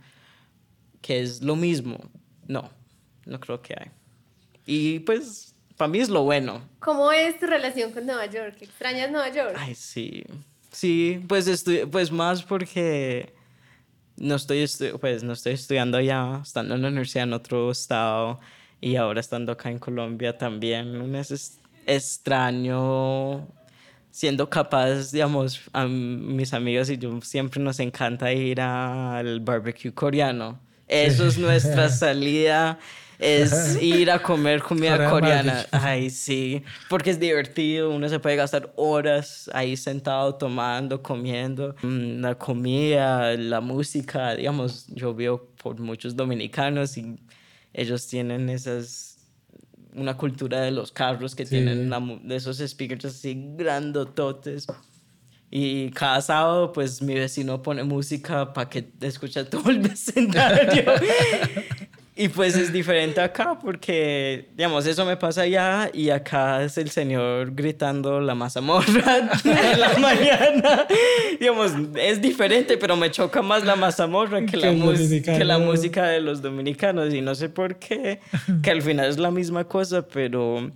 que es lo mismo. No, no creo que hay. Y pues, para mí es lo bueno. ¿Cómo es tu relación con Nueva York? ¿Extrañas Nueva York? Ay, sí. Sí, pues, estu- pues más porque no estoy, pues, no estoy estudiando allá, estando en la universidad en otro estado y ahora estando acá en Colombia también. Un es- extraño siendo capaz, digamos, a mis amigos y yo siempre nos encanta ir al barbecue coreano. Eso es nuestra salida, es ir a comer comida Corean coreana. Ay, sí, porque es divertido, uno se puede gastar horas ahí sentado tomando, comiendo. Mm, La comida, la música, digamos, yo veo por muchos dominicanos y ellos tienen esas una cultura de los carros que Sí. tienen la de esos speakers así grandototes. Y cada sábado, pues mi vecino pone música para que escuche todo el vecindario. y pues es diferente acá porque, digamos, eso me pasa allá y acá es el señor gritando la mazamorra en la mañana. digamos, es diferente, pero me choca más la mazamorra que, la, que música de los dominicanos. Y no sé por qué, que al final es la misma cosa, pero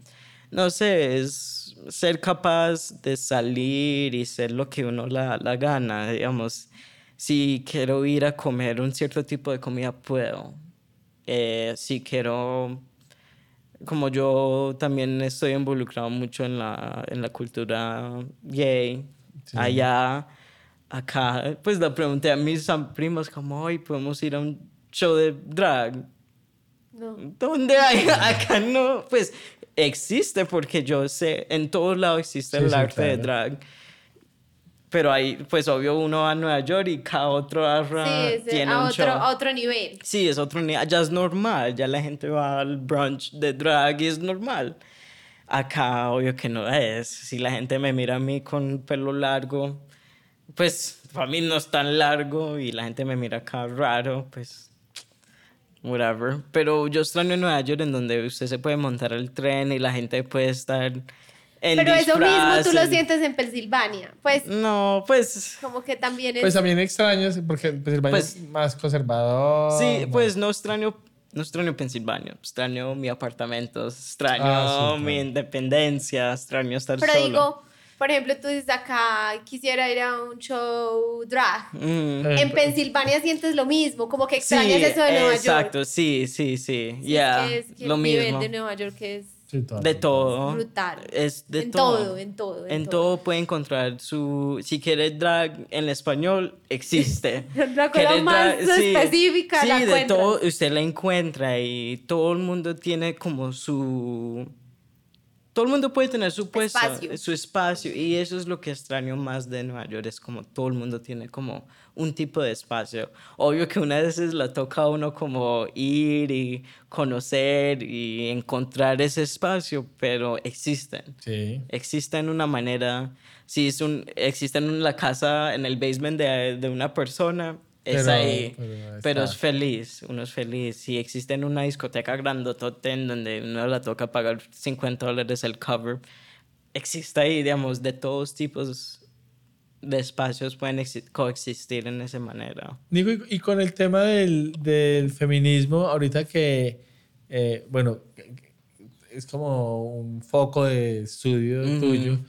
no sé, es ser capaz de salir y ser lo que uno la, la gana, digamos. Si quiero ir a comer un cierto tipo de comida, puedo. Eh, si quiero, como yo también estoy involucrado mucho en la, en la cultura gay, allá, acá, pues le pregunté a mis primos como, hoy podemos ir a un show de drag. No. ¿Dónde hay? Acá no, pues existe porque yo sé, en todos lados existe Sí, el sí, arte de claro. drag. Pero ahí, pues obvio, uno va a Nueva York y cada otro arra Sí, de- tiene a un otro, show. a otro nivel. Sí, es otro nivel. Ya es normal. Ya la gente va al brunch de drag y es normal. Acá, obvio que no es. Si la gente me mira a mí con pelo largo, pues para mí no es tan largo y la gente me mira acá raro, pues whatever. Pero yo extraño Nueva York en donde usted se puede montar el tren y la gente puede estar en Pero eso mismo tú lo en- sientes en Pensilvania. Pues No, pues como que también es... Pues también extraños, porque Pensilvania Pues- es más conservador. Sí, ¿no? pues no extraño, no extraño Pensilvania, extraño mi apartamento, extraño Ah, sí, mi claro. independencia, extraño estar Pero solo. digo, por ejemplo, tú dices acá, quisiera ir a un show drag. Mm. Eh, En Pensilvania sientes lo mismo, como que Sí, extrañas eso de Nueva exacto, York. sí, sí, sí, Sí, ya, es que, es que lo el nivel mismo. de Nueva York es Sí, todo. De todo. brutal. Es de en todo. todo, en todo. En, En todo puede encontrar su... Si quiere drag en español, existe. La cosa más específica sí, la de todo usted la encuentra y todo el mundo tiene como su... Todo el mundo puede tener su puesto, Espacio. su espacio y eso es lo que extraño más de Nueva York, es como todo el mundo tiene como un tipo de espacio. Obvio que una veces la toca a uno como ir y conocer y encontrar ese espacio, pero existen Sí. existe en una manera, si es un, existe en la casa, en el basement de, de una persona, es Pero- ahí, pero es feliz, uno es feliz. Si existe en una discoteca grandotote en donde uno la toca pagar 50 dólares el cover, existe ahí, digamos, de todos tipos de espacios pueden exi- coexistir en esa manera. Nico, y, y con el tema del, del feminismo, ahorita que, eh, bueno, es como un foco de estudio tuyo,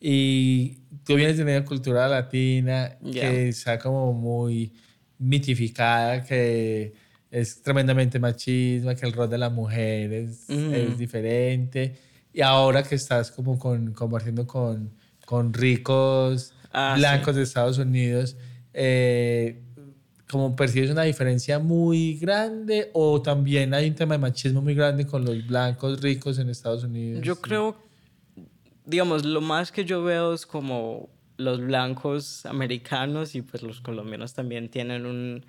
y tú vienes de una cultura latina Ya. que está como muy mitificada, que es tremendamente machista, que el rol de la mujer es, es diferente. Y ahora que estás como con, compartiendo con, con ricos Ah, blancos de Estados Unidos, eh, como percibes una diferencia muy grande o también hay un tema de machismo muy grande con los blancos ricos en Estados Unidos. Yo creo, digamos, lo más que yo veo es como los blancos americanos y pues los colombianos también tienen un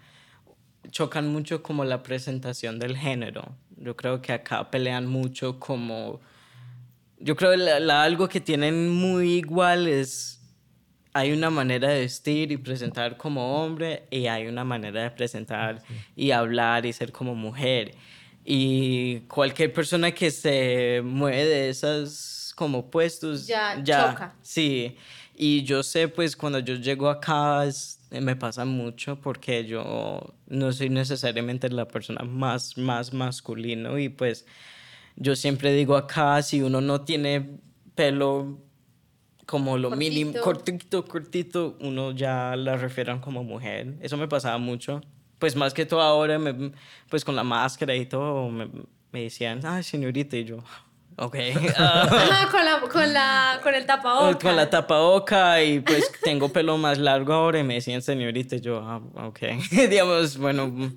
chocan mucho como la presentación del género. Yo creo que acá pelean mucho como yo creo que algo que tienen muy igual es hay una manera de vestir y presentar como hombre y hay una manera de presentar y hablar y ser como mujer. Y cualquier persona que se mueve de esas como puestos Ya choca. Sí, y yo sé pues cuando yo llego acá es- me pasa mucho porque yo no soy necesariamente la persona más, más masculino y pues yo siempre digo acá si uno no tiene pelo como lo mínimo, cortito, cortito, uno ya la refieren como mujer. Eso me pasaba mucho. Pues más que todo ahora, me- pues con la máscara y todo, me, me decían, ah, señorita, y yo, ok. Ajá, con, la, con, la, con el tapabocas. con la tapaboca y pues tengo pelo más largo ahora y me decían señorita y yo, ah, ok. Digamos, bueno,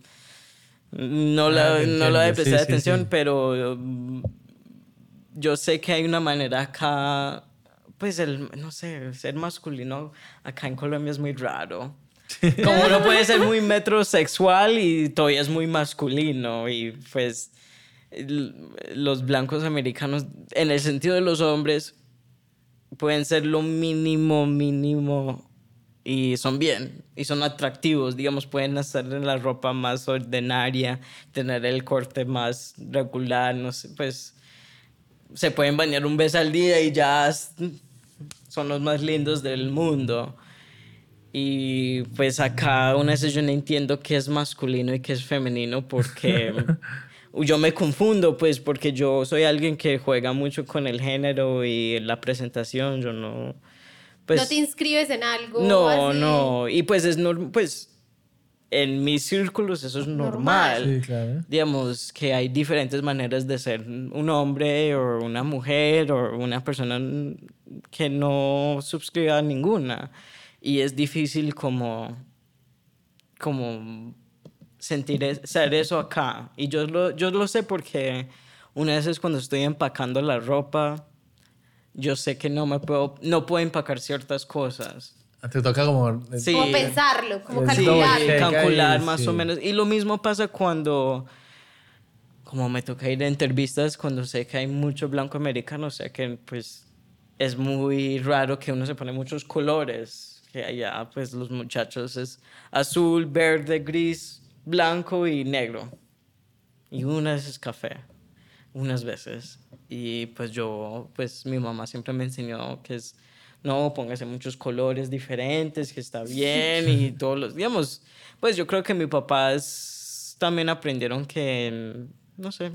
no la, Ah, no la de entiendo, sí, atención, sí. pero yo sé que hay una manera acá, pues el, no sé, ser masculino acá en Colombia es muy raro. Como uno puede ser muy metrosexual y todavía es muy masculino y pues los blancos americanos, en el sentido de los hombres, pueden ser lo mínimo, mínimo y son bien y son atractivos, digamos, pueden hacer la ropa más ordinaria, tener el corte más regular, no sé, pues se pueden bañar un vez al día y ya son los más lindos del mundo. Y pues acá una vez yo no entiendo qué es masculino y qué es femenino porque yo me confundo pues porque yo soy alguien que juega mucho con el género y la presentación, yo no... Pues, no te inscribes en algo. no, así? no. Y pues es normal, pues en mis círculos eso es normal. Sí, claro. Digamos que hay diferentes maneras de ser un hombre o una mujer o una persona que no suscriba a ninguna. Y es difícil como, como sentir, es- ser eso acá. Y yo lo, yo lo sé porque una vez es cuando estoy empacando la ropa, yo sé que no me puedo, no puedo empacar ciertas cosas. Te toca como... Sí. Como pensarlo, como Es Sí, calcular Sí. más o menos. Y lo mismo pasa cuando, como me toca ir a entrevistas, cuando sé que hay mucho blanco americano, sé que pues es muy raro que uno se pone muchos colores. Que allá pues los muchachos es azul, verde, gris, blanco y negro. Y unas es café, unas veces. Y pues yo, pues mi mamá siempre me enseñó que es, no, póngase muchos colores diferentes, que está bien y todos los, digamos, pues yo creo que mis papás también aprendieron que, no sé,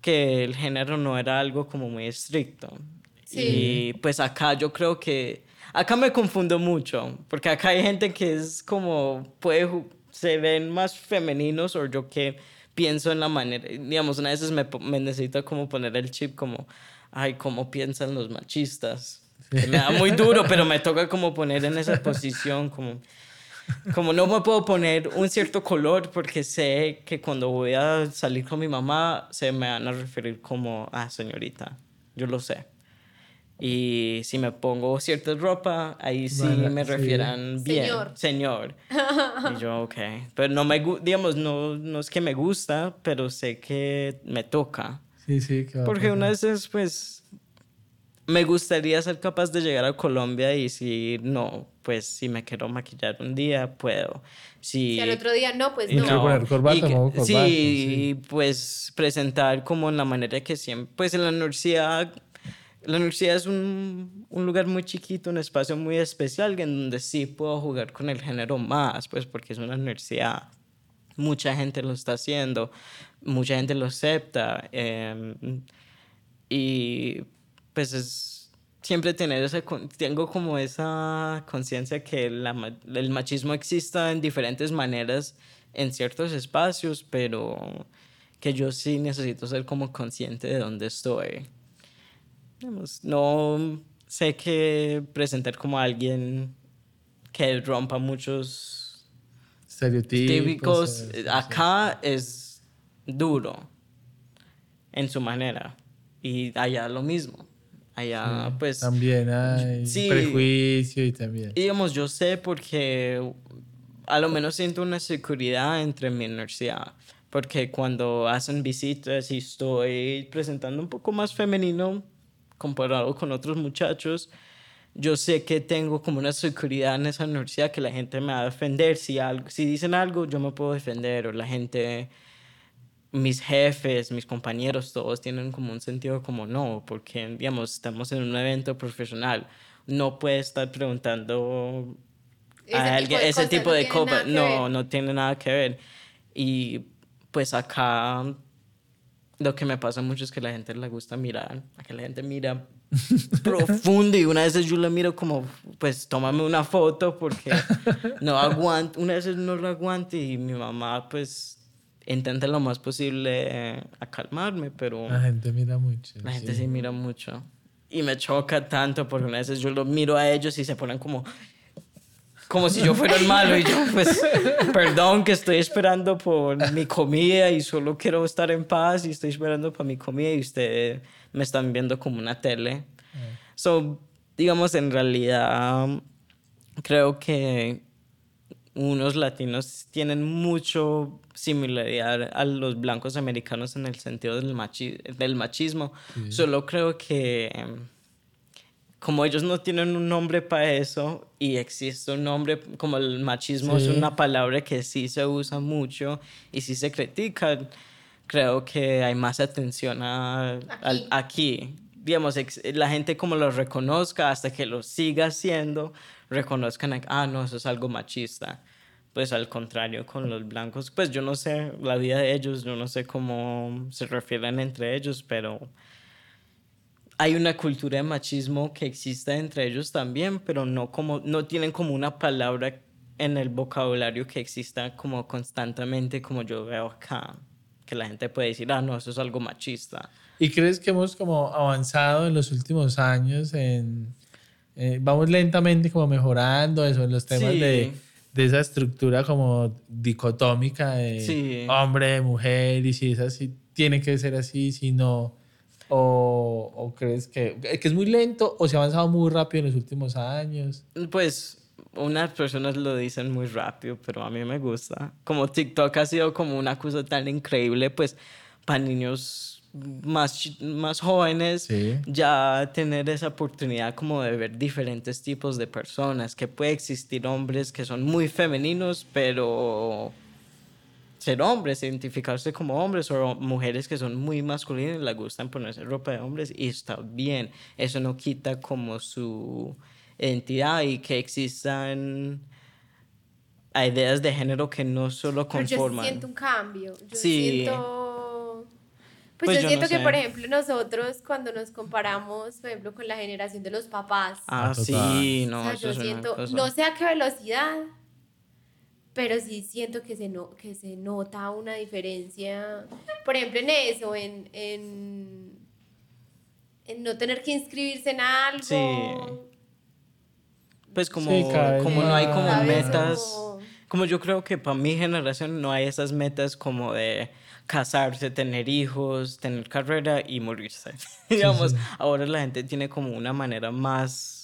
que el género no era algo como muy estricto. Sí. Y pues acá yo creo que, acá me confundo mucho, porque acá hay gente que es como, puede, se ven más femeninos o yo que pienso en la manera, digamos, una veces me, me necesito como poner el chip como, ay, ¿cómo piensan los machistas? Me da muy duro, pero me toca como poner en esa posición, como, como no me puedo poner un cierto color porque sé que cuando voy a salir con mi mamá se me van a referir como, ah, señorita, yo lo sé. Y si me pongo cierta ropa, ahí sí Bueno, me sí. refieran bien. Señor. Señor. Y yo, ok. Pero no me, digamos, no, no es que me gusta, pero sé que me toca. Sí, sí. a Porque una vez, pues, me gustaría ser capaz de llegar a Colombia y si no, pues, si me quiero maquillar un día, puedo. Si, Si al otro día no, pues Y no. quiero poner corbata, y que- me pongo corbata, sí, sí. y pues presentar como en la manera que siempre, pues en la universidad, la universidad es un, un lugar muy chiquito, un espacio muy especial en donde sí puedo jugar con el género más, pues porque es una universidad, mucha gente lo está haciendo, mucha gente lo acepta em, y pues es siempre tener esa, con- tengo como esa conciencia que la el machismo exista en diferentes maneras en ciertos espacios, pero que yo sí necesito ser como consciente de dónde estoy. No sé que presentar como alguien que rompa muchos estereotipos. típicos acá es duro en su manera y allá lo mismo. Allá pues también hay sí, prejuicio y también. Digamos, yo sé porque a lo menos siento una seguridad entre mi universidad. Porque cuando hacen visitas y estoy presentando un poco más femenino comparado con otros muchachos, yo sé que tengo como una seguridad en esa universidad que la gente me va a defender. Si, algo, si dicen algo, yo me puedo defender. O la gente, mis jefes, mis compañeros, todos tienen como un sentido como no, porque, digamos, estamos en un evento profesional. No puede estar preguntando Ese a alguien, tipo ese tipo no de que No, no tiene nada que ver. Y pues acá lo que me pasa mucho es que a la gente le gusta mirar, a que la gente mira profundo y una vez yo la miro como, pues tómame una foto porque no aguanto, una vez no lo aguanto y mi mamá pues intenta lo más posible eh, a calmarme, pero La gente mira mucho. la gente sí. sí mira mucho. Y me choca tanto porque una vez yo lo miro a ellos y se ponen como... Como si yo fuera el malo y yo, pues, perdón que estoy esperando por mi comida y solo quiero estar en paz y estoy esperando por mi comida y ustedes me están viendo como una tele. So, digamos, en realidad, creo que unos latinos tienen mucho similaridad a los blancos americanos en el sentido del, machi del machismo. Solo creo que em, como ellos no tienen un nombre para eso y existe un nombre como el machismo Sí. es una palabra que sí se usa mucho y sí se critica, creo que hay más atención a, al- aquí. Digamos, la gente como lo reconozca hasta que lo siga haciendo, reconozcan, ah, no, eso es algo machista. Pues al contrario, con los blancos, pues yo no sé la vida de ellos, yo no sé cómo se refieren entre ellos, pero hay una cultura de machismo que existe entre ellos también, pero no como no tienen como una palabra en el vocabulario que exista como constantemente como yo veo acá, que la gente puede decir, ah, no, eso es algo machista. ¿Y crees que hemos como avanzado en los últimos años en... eh, vamos lentamente como mejorando eso, en los temas Sí. de, de esa estructura como dicotómica de Sí. hombre, mujer, y si es así, tiene que ser así, si no... O, o crees que, que es muy lento o se ha avanzado muy rápido en los últimos años? Pues unas personas lo dicen muy rápido, pero a mí me gusta. Como TikTok ha sido como una cosa tan increíble, pues para niños más, más jóvenes, Sí. ya tener esa oportunidad como de ver diferentes tipos de personas, que puede existir hombres que son muy femeninos, pero ser hombres, identificarse como hombres o mujeres que son muy masculinas y les gustan ponerse ropa de hombres y está bien. Eso no quita como su identidad y que existan ideas de género que no solo Pero yo sí conforman. siento un cambio. Yo Sí. siento. Pues, Pues yo, yo siento no que, sé. por ejemplo, nosotros cuando nos comparamos, por ejemplo, con la generación de los papás, Ah, Ah, sí, no, o sea, eso yo siento, cosa. no sé a qué velocidad, pero sí siento que se, no, que se nota una diferencia, por ejemplo, en eso, en, en, en no tener que inscribirse en algo. Sí. Pues como, Sí, como no hay como metas, Como- como yo creo que para mi generación no hay esas metas como de casarse, tener hijos, tener carrera y morirse. Digamos, ahora la gente tiene como una manera más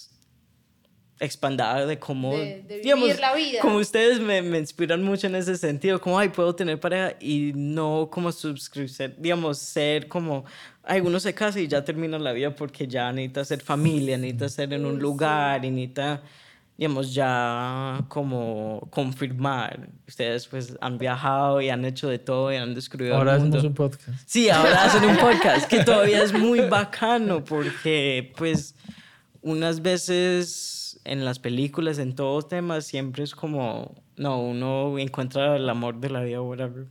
expandada de cómo, De- de vivir digamos, la vida. como ustedes me, me inspiran mucho en ese sentido, como, ay, puedo tener pareja y no como suscribirse, digamos, ser como, ay, uno se casa y ya termina la vida porque ya necesita ser familia, necesita ser en un lugar y necesita, digamos, ya como confirmar. Ustedes pues han viajado y han hecho de todo y han descubierto Ahora el mundo. hacemos un podcast. Sí, ahora hacen un podcast que todavía es muy bacano porque pues unas veces en las películas, en todos temas, siempre es como, no, uno encuentra el amor de la vida, whatever.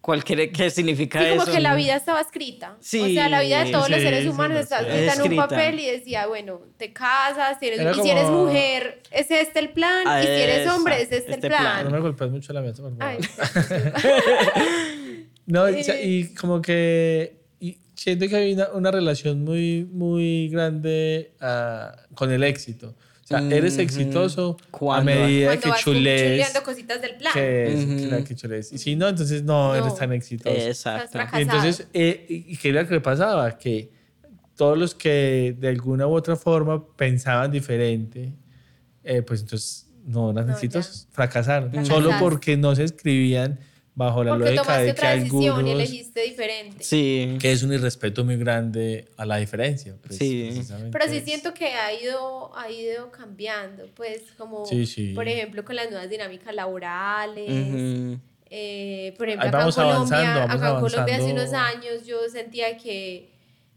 Cualquier que significa Sí, como eso. que la vida estaba escrita. Sí. O sea, la vida de todos los Sí, seres sí, humanos lo está escrita en un papel y decía, bueno, te casas, y si eres como- mujer, es este el plan, Ah, y si eres esa, hombre, es este, este el plan. plan. No me golpees mucho la mesa, por favor. Ay, No, y, y como que y siento que hay una, una relación muy, muy grande ah, con el éxito. Sea, eres exitoso a ¿Cuándo? medida Cuando que vas chulees. chuleando cositas del plan. Que es, Ujú. claro, que chulees. Y si no, entonces no, eres tan exitoso. Exacto. Estás Y entonces, eh, ¿y qué era lo que le pasaba? Que todos los que de alguna u otra forma pensaban diferente, eh, pues entonces no eran No, exitosos, fracasaron. Solo porque no se escribían bajo la Porque lógica tomaste de que otra decisión y elegiste diferente. Sí. Que es un irrespeto muy grande a la diferencia. pues, Sí. Pero sí es- siento que ha ido, ha ido cambiando, pues como, Sí, sí. por ejemplo, con las nuevas dinámicas laborales. Ujú. Eh, por ejemplo, Ahí acá en vamos Colombia, avanzando, vamos acá en Colombia hace unos años yo sentía que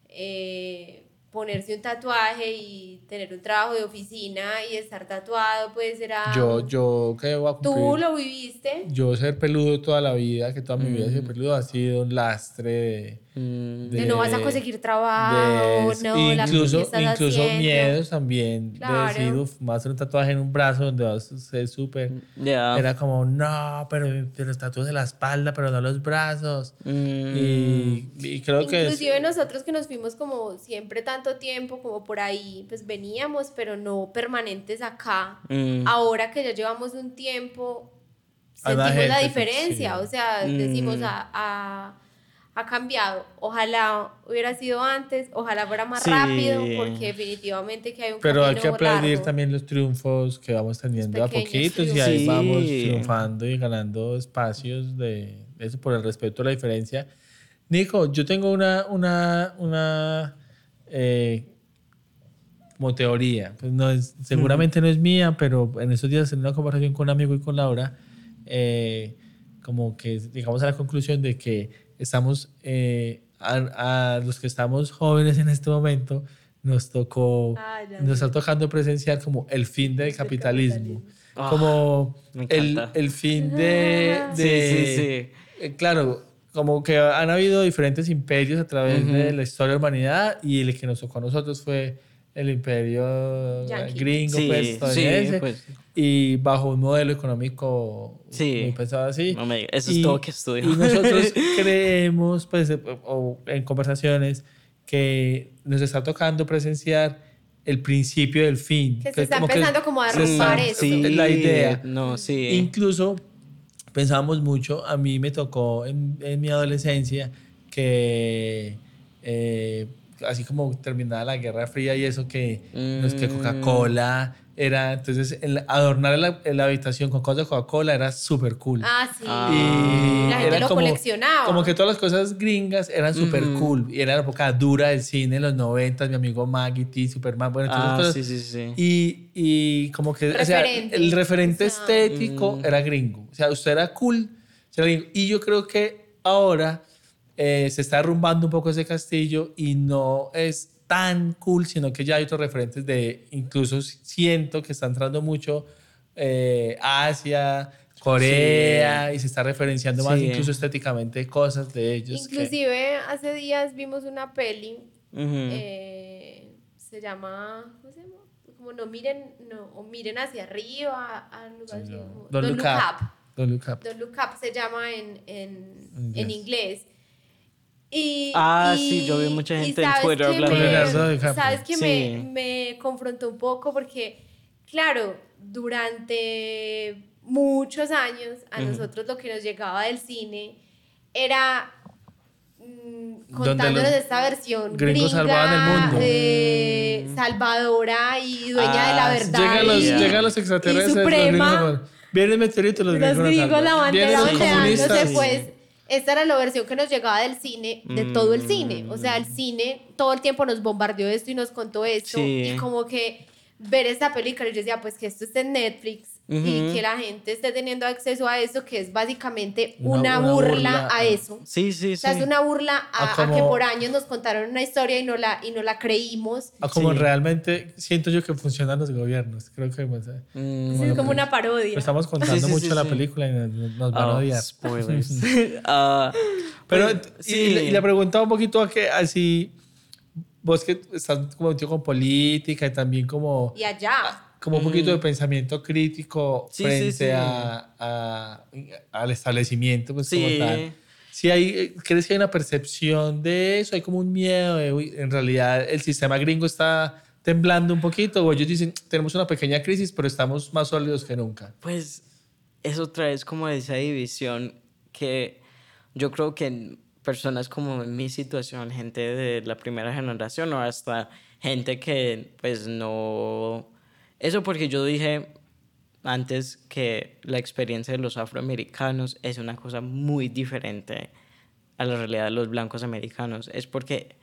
eh, ponerse un tatuaje y tener un trabajo de oficina y estar tatuado, pues era... Yo, yo que voy a Tú lo viviste. Yo ser peludo toda la vida, que toda mi vida Mm. sido peludo, ha sido un lastre de... De, no vas a conseguir trabajo, de- no, la incluso, ¿qué estás incluso haciendo? miedos también Claro. de decir, uf, a hacer un tatuaje en un brazo donde vas a ser súper... Ya. Era como, no, pero, pero los tatuajes de la espalda, pero no los brazos. Mm. Y, y creo que... es- Inclusive nosotros que nos fuimos como siempre tanto tiempo, como por ahí, pues veníamos, pero no permanentes acá. Mm. Ahora que ya llevamos un tiempo, más sentimos la gente, diferencia. sí. O sea, Mm. decimos, ha, ha- cambiado. Ojalá hubiera sido antes, ojalá fuera más Sí. rápido, porque definitivamente que hay un Pero hay que aplaudir largo. también los triunfos que vamos teniendo a poquitos y ahí triunfos. vamos Sí. triunfando y ganando espacios de eso por el respeto a la diferencia. Nico, yo tengo una, una, una eh, como teoría, pues no es, seguramente no es mía, pero en estos días en una conversación con un amigo y con Laura, eh, como que llegamos a la conclusión de que estamos, eh, a, a los que estamos jóvenes en este momento, nos tocó, Ah, nos está tocando presenciar como el fin del capitalismo, capitalismo. Ah, como me el, el fin de... Sí, de- sí, sí. eh, claro, como que han habido diferentes imperios a través de Ujú. la historia de la humanidad y el que nos tocó a nosotros fue el imperio Yankee. gringo, Sí, pues, sí, pues. y bajo un modelo económico Sí. muy pensado así. No me digas, eso es Y- todo que estudio. Y nosotros creemos, pues, eh, o en conversaciones, que nos está tocando presenciar el principio del fin. Que se está como empezando como a está- eso. Sí, la idea. No, sí. Incluso pensábamos mucho, a mí me tocó en, en mi adolescencia que eh, así como terminada la Guerra Fría y eso que, no es que Mm. Coca-Cola era, entonces el adornar la, la habitación con cosas de Coca-Cola era súper cool. Ah, sí. Ah. Y la gente era lo como- coleccionaba. Como que todas las cosas gringas eran súper Ujú. cool. Y era la época dura del cine, los 90, mi amigo Maggie T, Superman, bueno, todas esas Ah, cosas. sí, sí, sí. Y, y como que, o sea, Referente. el referente O sea, estético Mm. era gringo. O sea, usted era cool. usted era gringo. Y yo creo que ahora eh, se está derrumbando un poco ese castillo y no es tan cool, sino que ya hay otros referentes de, incluso siento que está entrando mucho eh, Asia, Corea, y se está referenciando más Sí. incluso estéticamente cosas de ellos. que- Inclusive hace días vimos una peli, Ujú. eh, se llama, ¿cómo se llama? Como no miren, no, o miren hacia arriba, algo así, como- Don't Look Up. Don't Look Up. Don't Look Up se llama en, en, En en inglés. Y, Ah, y- sí, yo vi mucha gente en sabes Twitter que hablando de me-. Sabes que Sí. me, me confrontó un poco porque, claro, durante muchos años a nosotros lo que nos llegaba del cine era mm, contándonos los esta versión gringos gringa, el mundo. eh, Mm. salvadora y dueña de la Ah, verdad. Llegan los, y- llegan los extraterrestres. y los suprema. gringos, Vienen meteoritos, los los gringos. nos gringos la salvan. bandera Vienen los ondeándose, comunistas. pues esta era la versión que nos llegaba del cine, de todo el cine. O sea, el cine todo el tiempo nos bombardeó esto y nos contó esto. Sí. Y como que ver esta película, y yo decía, pues que esto esté en Netflix, y que la gente esté teniendo acceso a eso, que es básicamente Una- una, una burla, burla, a ah. eso. Sí, sí, O sea, sí. es una burla a, A a que como- por años nos contaron una historia y no la, y no la creímos. A como Sí. realmente siento yo que funcionan los gobiernos. Creo que pues, Mm, Sí, es como una parodia. estamos contando Sí, sí, mucho sí, la sí. película y nos, nos van a oh, odiar. spoilers. Ah, Pero, pues, y, y le preguntaba un poquito a que así, vos que estás como metido con política y también como, Y allá. Como un poquito de pensamiento crítico Sí, sí, frente sí. A, a- al establecimiento, pues Sí. como tal. Si hay, eh, ¿Crees que hay una percepción de eso? ¿Hay como un miedo de, uy, en realidad el sistema gringo está temblando un poquito? O ellos dicen, tenemos una pequeña crisis, pero estamos más sólidos que nunca. Pues es otra vez como esa división que yo creo que en personas como en mi situación, gente de la primera generación o hasta gente que pues no... Eso porque yo dije antes que la experiencia de los afroamericanos es una cosa muy diferente a la realidad de los blancos americanos. Es porque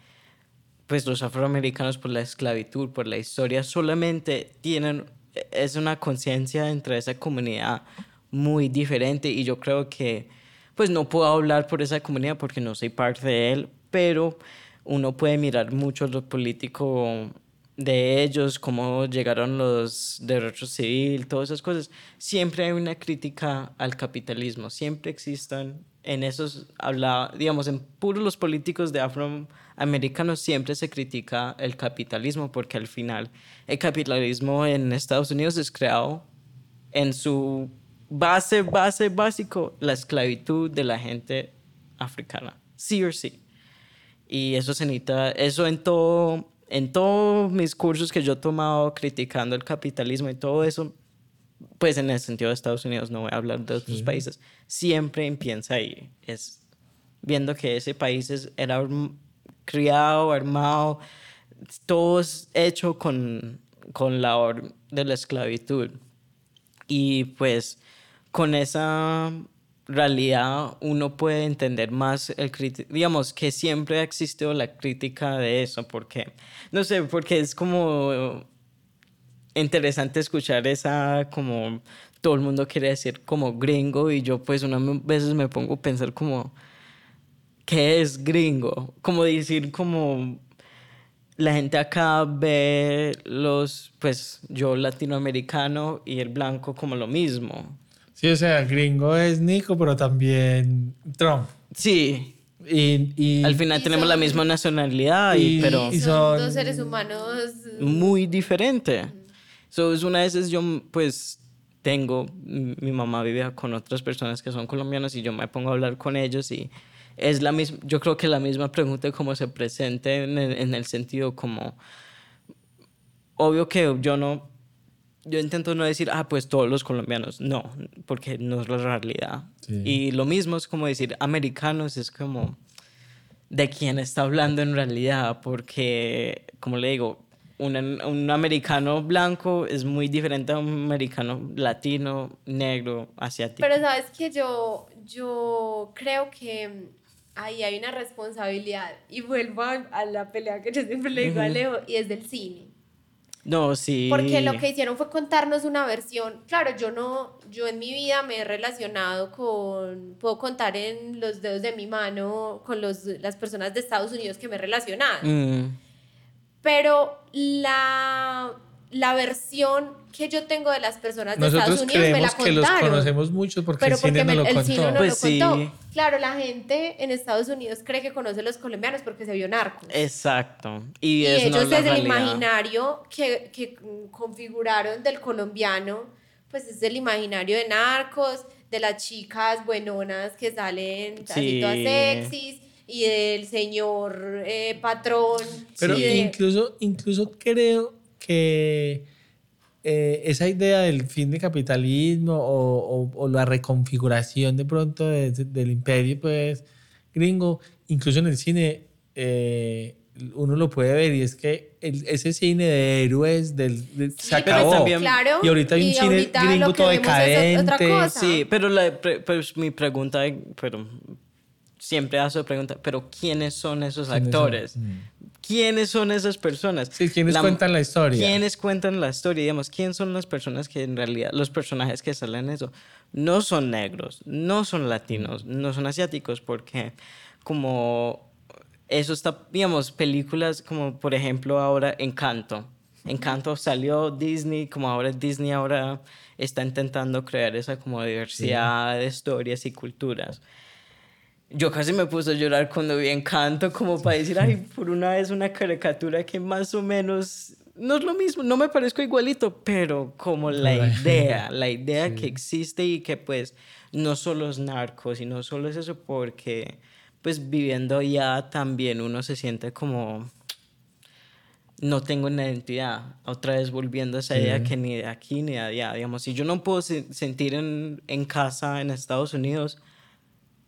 pues los afroamericanos por la esclavitud, por la historia, solamente tienen, es una conciencia entre esa comunidad muy diferente y yo creo que, pues no puedo hablar por esa comunidad porque no soy parte de él, pero uno puede mirar mucho lo político de ellos, cómo llegaron los derechos civiles, todas esas cosas. Siempre hay una crítica al capitalismo, siempre existen en esos, habla, digamos, en puros los políticos de afroamericanos siempre se critica el capitalismo porque al final el capitalismo en Estados Unidos es creado en su base, base básico, la esclavitud de la gente africana, sí o sí. Y eso se necesita, eso en todo, en todos mis cursos que yo he tomado criticando el capitalismo y todo eso, pues en el sentido de Estados Unidos, no voy a hablar de otros países, siempre empieza ahí, es viendo que ese país es, era criado, armado, todo es hecho con, con la or- de la esclavitud. Y pues con esa realidad uno puede entender más el criti- digamos que siempre ha existido la crítica de eso porque no sé porque es como interesante escuchar esa como todo el mundo quiere decir como gringo y yo pues unas veces me pongo a pensar como ¿qué es gringo? Como decir como la gente acá ve los pues yo latinoamericano y el blanco como lo mismo. Sí, o sea, gringo es Nico, pero también Trump. Sí, Y, y- al final Y tenemos la son- misma nacionalidad, y, y- pero y- Son son- dos seres humanos. muy diferente. So, es una esas yo pues tengo, mi mamá vive con otras personas que son colombianas y yo me pongo a hablar con ellos y es la misma, yo creo que la misma pregunta como se presente en el, en el sentido como, obvio que yo no, yo intento no decir, ah, pues todos los colombianos, no, porque no es la realidad. Sí. Y lo mismo es como decir, americanos es como, de quién está hablando en realidad, porque, como le digo, un, un americano blanco es muy diferente a un americano latino, negro, asiático. Pero sabes que yo, yo creo que ahí hay una responsabilidad y vuelvo a, a la pelea que yo siempre le digo a Leo y es del cine. No, sí. Porque lo que hicieron fue contarnos una versión. Claro, yo no, yo en mi vida me he relacionado con, puedo contar en los dedos de mi mano con los, las personas de Estados Unidos que me he relacionado. Mm, Pero la, la versión que yo tengo de las personas de nosotros Estados Unidos me la creemos que los contaron. conocemos mucho porque pero el porque cine me- nos lo el contó. cine no Pues lo contó. sí. Claro, la gente en Estados Unidos cree que conoce a los colombianos porque se vio narcos. exacto. Y, Y es ellos no la desde el imaginario que, que configuraron del colombiano, pues es el imaginario de narcos, de las chicas buenonas que salen así Sí. todas sexys, y del señor eh, patrón. Pero de- incluso, incluso creo que eh, esa idea del fin de capitalismo o, o- o la reconfiguración de pronto de- del imperio, pues, gringo, incluso en el cine, eh, uno lo puede ver y es que el- ese cine de héroes del, de- se acabó. también- Claro. Y ahorita hay un cine gringo todo decadente. Sí, pero la, pre- pues, mi pregunta, pero siempre esa pregunta, pero ¿quiénes son esos ¿Quiénes son? actores? Mm. ¿quiénes son esas personas? Sí, ¿quiénes cuentan la historia? ¿Quiénes cuentan la historia? Digamos, ¿quién son las personas que en realidad, los personajes que salen en eso? No son negros, no son latinos, no son asiáticos, porque como eso está, digamos, películas como por ejemplo ahora Encanto. Encanto salió Disney, como ahora Disney ahora está intentando crear esa como diversidad de historias y culturas. Yo casi me puse a llorar cuando vi Encanto, como para decir, ay, por una vez una caricatura que más o menos no es lo mismo, no me parezco igualito, pero como la idea, la idea que existe y que pues no solo es narcos y no solo es eso porque pues viviendo allá también uno se siente como no tengo una identidad. Otra vez volviendo a esa idea que ni de aquí ni de allá. Digamos, si yo no puedo sentir en, en, casa en Estados Unidos,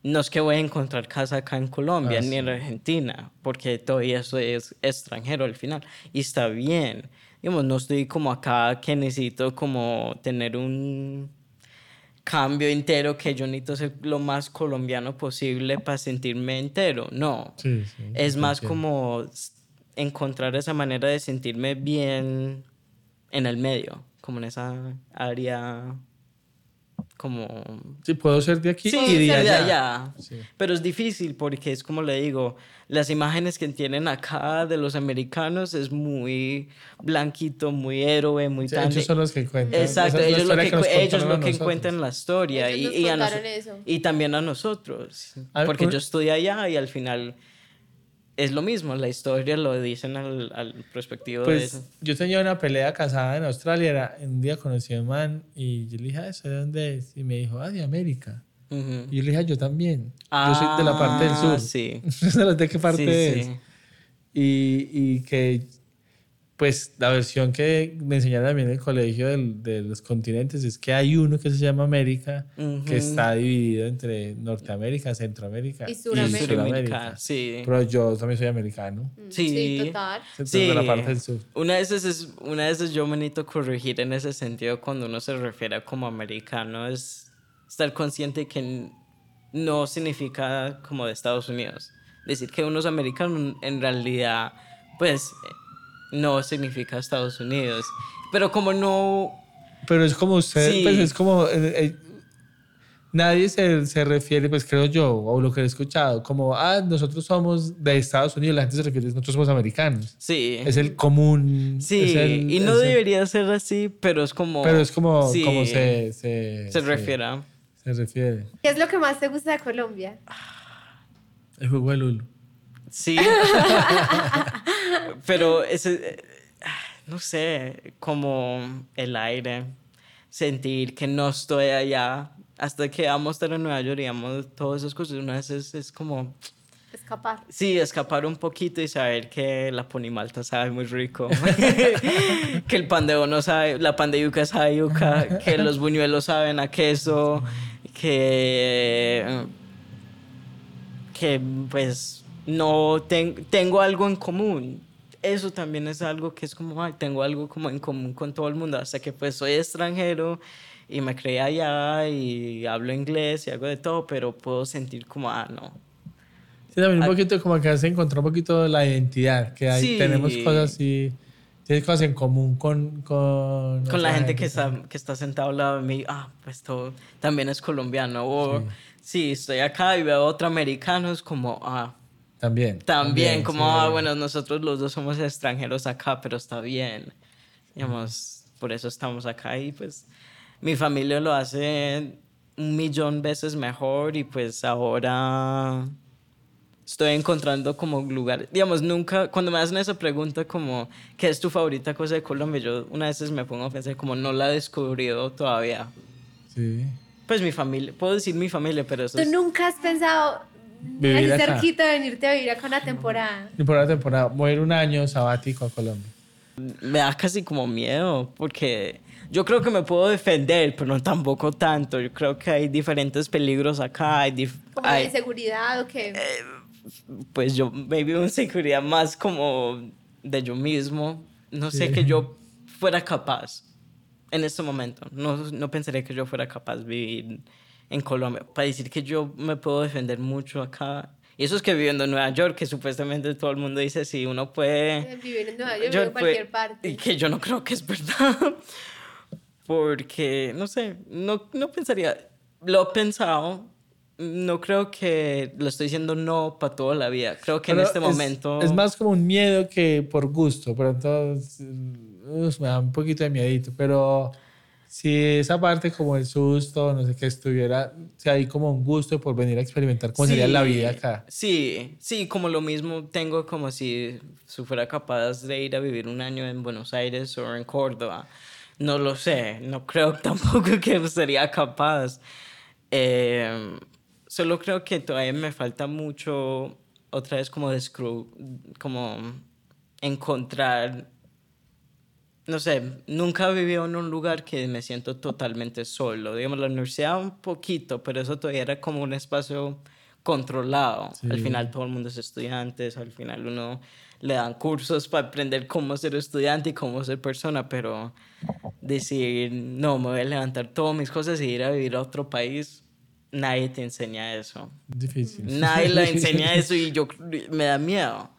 no es que voy a encontrar casa acá en Colombia ah, ni en Argentina, porque todo eso es extranjero al final. Y está bien. Digamos, no estoy como acá que necesito como tener un cambio entero que yo necesito ser lo más colombiano posible para sentirme entero. No. es más como encontrar esa manera de sentirme bien en el medio, como en esa área como... Sí, puedo ser de aquí sí, y de allá. Pero es difícil porque es como le digo, las imágenes que tienen acá de los americanos es muy blanquito, muy héroe, muy sí, Ellos son los que cuentan. Exacto, ellos, lo que, ellos lo que cuentan la historia y, y, y, también a nosotros. porque yo estudié allá y al final es lo mismo, la historia lo dicen al, al perspectivo pues, de eso. Yo tenía una pelea casada en Australia, era, un día conocí a un man y yo le dije, ¿eso de dónde es? Y me dijo, ah, de América. Y yo le dije, ah, yo también. yo soy de la parte del sur. Ah, sí. ¿De qué parte es? Y, y que pues la versión que me enseñaron también en el colegio de los continentes es que hay uno que se llama América, que está dividido entre Norteamérica, Centroamérica y Sudamérica. Sí. Pero yo también soy americano. Mm, sí, sí total. sí. de la parte del sur. Una vez, es, una vez yo me necesito corregir en ese sentido cuando uno se refiere como americano, es estar consciente que no significa como de Estados Unidos. Decir que uno es americano en realidad, pues no significa Estados Unidos. Pero como no... Pero es como usted, pues es como... Eh, eh, nadie se, se, refiere, pues creo yo, o lo que he escuchado, como, ah, nosotros somos de Estados Unidos, la gente se refiere, nosotros somos americanos. Sí. Es el común. Sí, y no debería ser así, pero es como... Pero es como, como se... Se, se refiere. Se refiere. ¿Qué es lo que más te gusta de Colombia? El juego de Lulu. Sí. Pero ese, no sé, como el aire, sentir que no estoy allá. Hasta que vamos a estar en Nueva York y vamos todas esas cosas, una vez es, es como... Escapar. Sí, escapar un poquito y saber que la ponimalta sabe muy rico. que el pan de bono sabe, la pan de yuca sabe yuca, que los buñuelos saben a queso, que... que pues no tengo algo en común. Eso también es algo que es como, ay, tengo algo como en común con todo el mundo, hasta que pues soy extranjero y me creé allá y hablo inglés y algo de todo, pero puedo sentir como, ah, no. Sí, también un poquito como que se encontró un poquito la identidad, que ahí tenemos cosas y tienes cosas en común con... Con, con la gente, que, está, que está sentado al lado de mí, ah, pues todo también es colombiano, o sí. sí, estoy acá y veo a otro americano, es como, ah, también. También, como, ah, bueno, nosotros los dos somos extranjeros acá, pero está bien. Digamos, por eso estamos acá y pues mi familia lo hace un millón veces mejor y pues ahora estoy encontrando como lugar, digamos, nunca, cuando me hacen esa pregunta como, ¿qué es tu favorita cosa de Colombia? Yo una vez me pongo a pensar como, no la he descubrido todavía. Sí. Pues mi familia, puedo decir mi familia, pero eso ¿Tú nunca has pensado, vivir acá. cerquita de venirte a vivir acá una temporada. Temporada, temporada. Voy a ir un año sabático a Colombia. Me da casi como miedo, porque yo creo que me puedo defender, pero no tampoco tanto. Yo creo que hay diferentes peligros acá. Hay, hay inseguridad o qué? Eh, pues yo me vivo en seguridad más como de yo mismo. No sé que yo fuera capaz en este momento. No, no pensaría que yo fuera capaz de vivir en Colombia. Para decir que yo me puedo defender mucho acá, Y eso es que viviendo en Nueva York, que supuestamente todo el mundo dice, si uno puede... Vivir en Nueva York, en cualquier parte. Y que yo no creo que es verdad. Porque, no sé, no, no pensaría, lo he pensado, no creo que lo estoy diciendo no para toda la vida. Creo que en este momento... Es más como un miedo que por gusto, pero entonces me da un poquito de miedito, pero si esa parte como el susto, no sé qué estuviera, si hay como un gusto por venir a experimentar cómo sería la vida acá. Sí, sí, como lo mismo tengo como si, si fuera capaz de ir a vivir un año en Buenos Aires o en Córdoba. No lo sé, no creo tampoco que sería capaz. Eh, solo creo que todavía me falta mucho, otra vez como, como encontrar no sé, nunca he vivido en un lugar que me siento totalmente solo. Digamos, la universidad un poquito, pero eso todavía era como un espacio controlado. Al final todo el mundo es estudiante, al final uno le dan cursos para aprender cómo ser estudiante y cómo ser persona, pero decir, no, me voy a levantar todas mis cosas y ir a vivir a otro país, nadie te enseña eso. Difícil. Nadie le enseña eso y yo me da miedo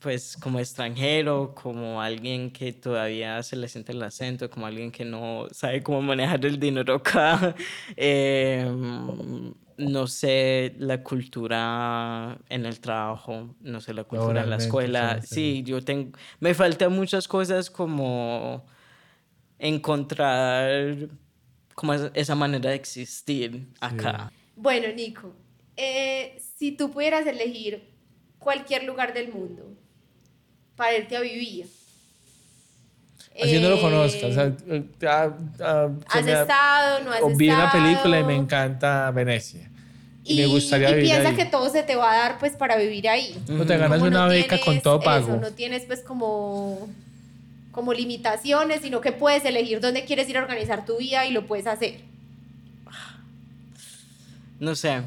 pues como extranjero, como alguien que todavía se le siente el acento, como alguien que no sabe cómo manejar el dinero acá, em, no sé la cultura en el trabajo, no sé la cultura en la escuela. Sí, yo tengo, me faltan muchas cosas como encontrar como esa manera de existir acá. Bueno, Nico, eh, si tú pudieras elegir cualquier lugar del mundo para irte a vivir. Así no lo conozcas. Eh, ¿Has estado? ¿No has estado? Vi una película y me encanta Venecia. Y, me gustaría y vivir piensa que todo se te va a dar pues para vivir ahí. No te ganas una beca con todo pago. no tienes pues como, como limitaciones, sino que puedes elegir dónde quieres ir a organizar tu vida y lo puedes hacer. No sé,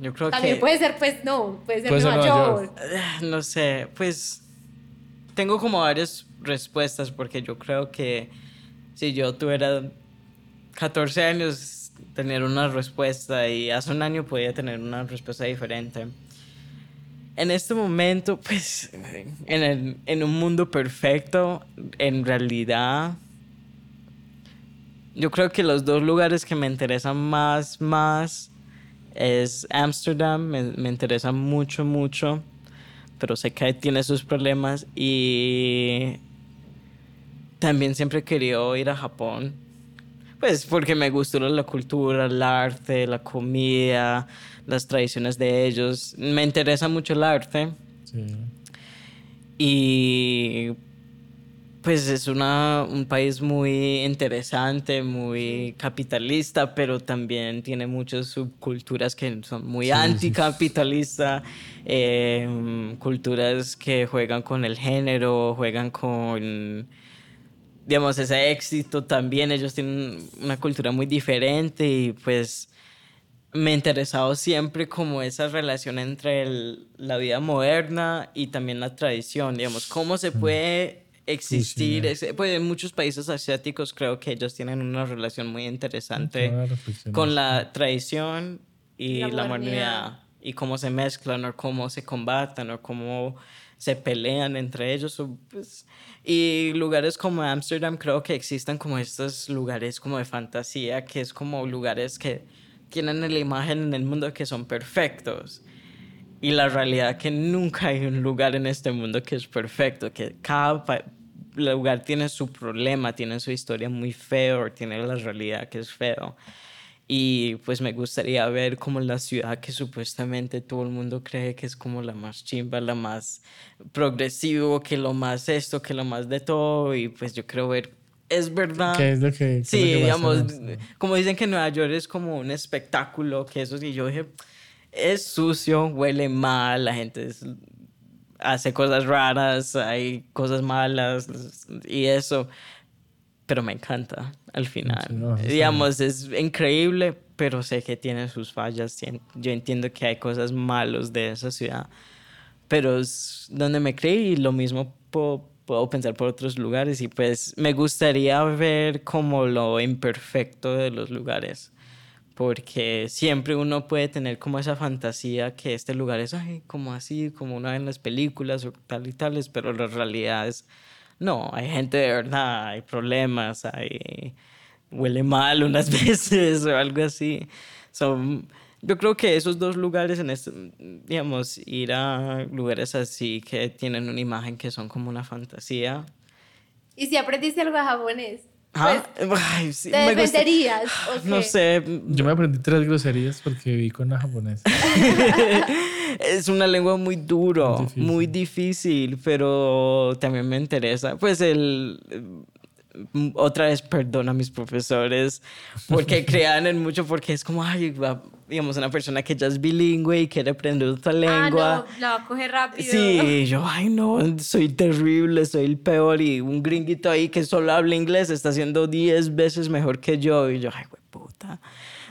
yo creo También que... puede ser, pues, no, puede ser Nueva, York. No sé, pues tengo como varias respuestas porque yo creo que si yo tuviera 14 años, tener una respuesta y hace un año podía tener una respuesta diferente. En este momento, pues, en, el, en un mundo perfecto, en realidad, yo creo que los dos lugares que me interesan más, más, es Amsterdam, me, interesa mucho, mucho, pero sé que tiene sus problemas y también siempre he querido ir a Japón, pues porque me gustó la cultura, el arte, la comida, las tradiciones de ellos, me interesa mucho el arte. Y pues es una, un país muy interesante, muy capitalista, pero también tiene muchas subculturas que son muy anticapitalistas, em, culturas que juegan con el género, juegan con, digamos, ese éxito también. Ellos tienen una cultura muy diferente y pues me ha interesado siempre como esa relación entre la vida moderna y también la tradición, digamos, cómo se mm. puede existir. pues en muchos países asiáticos creo que ellos tienen una relación muy interesante con la tradición y la, modernidad. Y cómo se mezclan o cómo se combatan o cómo se pelean entre ellos. Pues, y lugares como Ámsterdam creo que existen como estos lugares como de fantasía, que es como lugares que tienen la imagen en el mundo que son perfectos y la realidad que nunca hay un lugar en este mundo que es perfecto, que cada lugar tiene su problema, tiene su historia muy feo, tiene la realidad que es feo. Y pues me gustaría ver como la ciudad que supuestamente todo el mundo cree que es como la más chimba, la más progresivo, que lo más esto, que lo más de todo. Y pues yo creo ver, es verdad. ¿Qué es lo que... sí, digamos, como dicen que Nueva York es como un espectáculo, que eso sí, yo dije, es sucio, huele mal, la gente es hace cosas raras, hay cosas malas y eso, pero me encanta al final. Digamos, es increíble, pero sé que tiene sus fallas. Yo entiendo que hay cosas malas de esa ciudad, pero es donde me creí y lo mismo puedo, puedo pensar por otros lugares y pues me gustaría ver como lo imperfecto de los lugares porque siempre uno puede tener como esa fantasía que este lugar es ay, como así, como uno ve en las películas o tal y tales, pero la realidad es, no, hay gente de verdad, hay problemas, hay, huele mal unas veces o algo así. Son, yo creo que esos dos lugares, en este, digamos, ir a lugares así que tienen una imagen que son como una fantasía. ¿Y si aprendiste algo japonés? Ah, Pues, ay, sí, ¿Te me gusta- defenderías? ¿o No sé, Yo me aprendí tres groserías porque viví con una japonesa. es una lengua muy duro, Muy difícil. muy difícil, pero también me interesa. Pues el otra vez perdona a mis profesores porque crean en mucho porque es como ay, va- digamos una persona que ya es bilingüe y quiere aprender otra lengua. Ah, no, la va a coger rápido. Sí, yo, ay no, soy terrible, soy el peor y un gringuito ahí que solo habla inglés está haciendo 10 veces mejor que yo y yo, ay, güey, puta.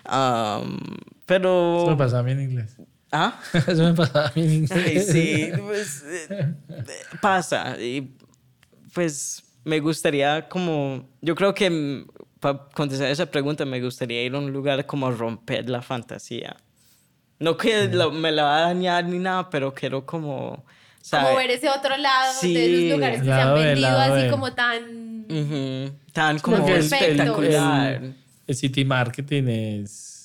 Am, pero... Eso me pasaba a mí en inglés. ¿Ah? Eso me pasaba a mí en inglés. Ay, sí, pues eh, pasa. Y pues me gustaría como, yo creo que para contestar esa pregunta me gustaría ir a un lugar como romper la fantasía. No que lo- me la va a dañar ni nada, pero quiero como... Como ¿sabe? ver ese otro lado Sí. de esos lugares que se han B, vendido lado así B. como tan... Ujú, Tan como Perfecto. espectacular. El, el city marketing es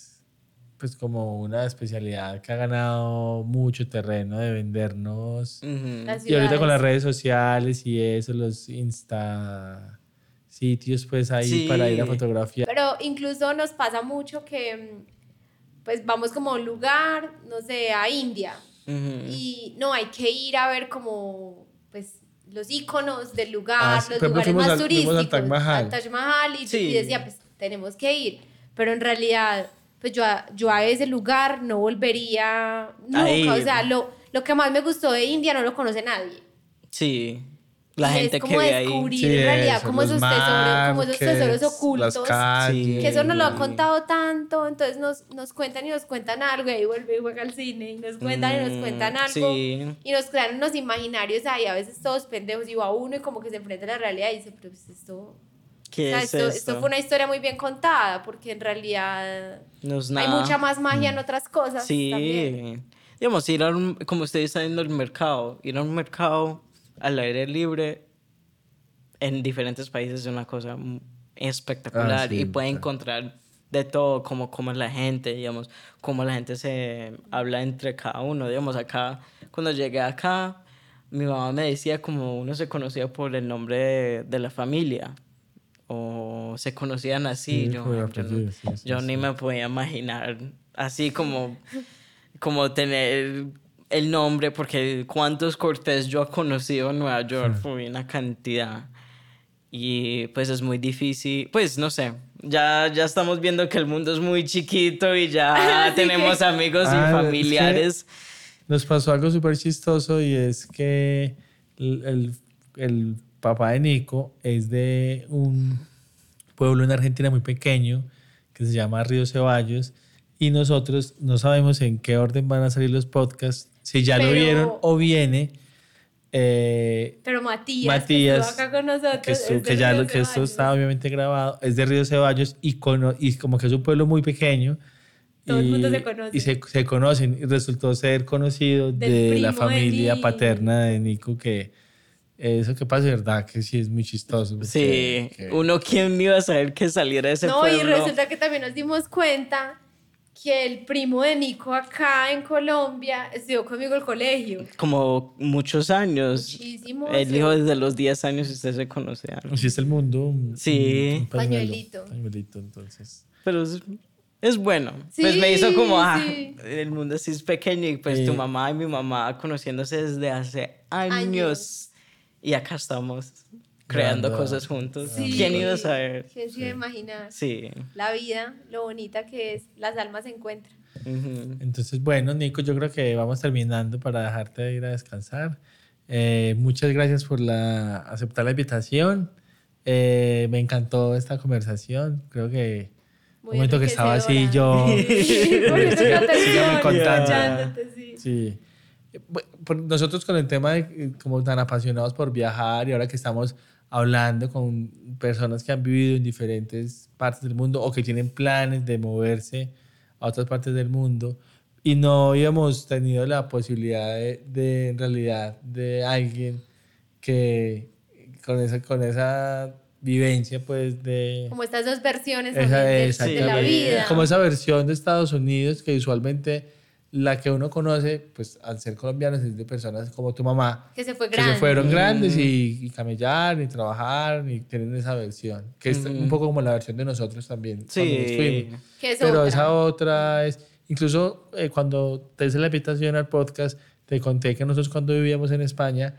pues como una especialidad que ha ganado mucho terreno de vendernos. Ujú. las Y ahorita con las redes sociales y eso, los insta sitios pues ahí Sí. para ir a fotografiar. Pero incluso nos pasa mucho que pues vamos como a un lugar, no sé, a India. Ujú. Y no, hay que ir a ver como pues los iconos del lugar, Ah, sí, los lugares más al- turísticos. al Taj Mahal. al Taj Mahal y, Sí. y decía, pues tenemos que ir. Pero en realidad, pues yo a, yo a ese lugar no volvería nunca. ir. O sea, lo, lo que más me gustó de India no lo conoce nadie. Sí. La Y gente es que como ve ahí. descubrir Sí, en realidad eso, esos, tesoros, como esos tesoros ocultos. calles. Que eso nos lo ha Sí. contado tanto, entonces nos, nos cuentan y nos cuentan algo, y ahí vuelve y juega al cine, y nos cuentan y nos Mm, cuentan algo, sí. y nos crean unos imaginarios ahí, a veces todos pendejos, y va uno y como que se enfrenta a la realidad y dice, pero pues esto, o ¿Qué sea, es esto, esto? esto fue una historia muy bien contada, porque en realidad No es hay mucha más magia en otras cosas Sí. también. Digamos, ir a un, como usted está yendo al mercado, ir a un mercado al aire libre en diferentes países es una cosa mm, espectacular Ah, sí, y puede sí. encontrar de todo, como cómo es la gente, digamos, cómo la gente se habla entre cada uno. Digamos, acá, cuando llegué acá, mi mamá me decía como uno se conocía por el nombre de, de la familia o se conocían así. Sí, yo, yo apellido, sí, sí, yo sí. ni me podía imaginar así como, como tener el nombre, porque cuántos Cortés yo he conocido en Nueva York, fue una cantidad. Y pues es muy difícil, pues no sé, ya, ya estamos viendo que el mundo es muy chiquito y ya tenemos que- amigos Ah, y es que- familiares. Nos pasó algo súper chistoso y es que el, el- el papá de Nico es de un pueblo en Argentina muy pequeño que se llama Río Ceballos y nosotros no sabemos en qué orden van a salir los podcasts, si ya lo Pero- vieron o viene. eh, Pero Matías, Matías, que estuvo acá con nosotros, que, estu- es de que ya Río lo, que esto está obviamente grabado, es de Río Ceballos y, cono- y como que es un pueblo muy pequeño. Todo el y, mundo se conoce. Y se, se conocen y resultó ser conocido Del de la de familia Nico. paterna de Nico que eso que pasa, ¿verdad? Que sí es muy chistoso. porque- Sí, que- uno quién iba a saber que saliera de ese No, y pueblo. resulta que también nos dimos cuenta que el primo de Nico acá en Colombia estudió conmigo el colegio. Como muchos años. Muchísimo. Él sí. dijo desde los 10 años ustedes se conocían. Así es el mundo. un- Sí. un pañuelo, Pañuelito. pañuelito, entonces. Pero es, es bueno. Sí, pues me hizo como, ah, sí. el mundo sí es pequeño y pues Eh. tu mamá y mi mamá conociéndose desde hace años. Años. Y acá estamos creando cosas juntos. Sí. ¿Quién iba a saber? ¿Quién se iba a imaginar? Sí. La vida, lo bonita que es, las almas se encuentran. Entonces, bueno, Nico, yo creo que vamos terminando para dejarte ir a descansar. Eh, muchas gracias por la, aceptar la invitación. Eh, me encantó esta conversación. Creo que un momento que estaba así yo. Sí, sí. Sí. Nosotros con el tema de eh, como tan apasionados por viajar y ahora que estamos hablando con personas que han vivido en diferentes partes del mundo o que tienen planes de moverse a otras partes del mundo y no habíamos tenido la posibilidad de, de, en realidad de alguien que con esa, con esa vivencia pues de... Como estas dos versiones esa- de- de, la vida. Como esa versión de Estados Unidos que usualmente la que uno conoce, pues al ser colombianos es de personas como tu mamá, que se fue que se fueron grandes y, y camellaron y trabajaron y tienen esa versión, que es un poco como la versión de nosotros también. nos Sí. Que es Pero otra. esa otra es, incluso eh, cuando te hice la invitación al podcast, te conté que nosotros cuando vivíamos en España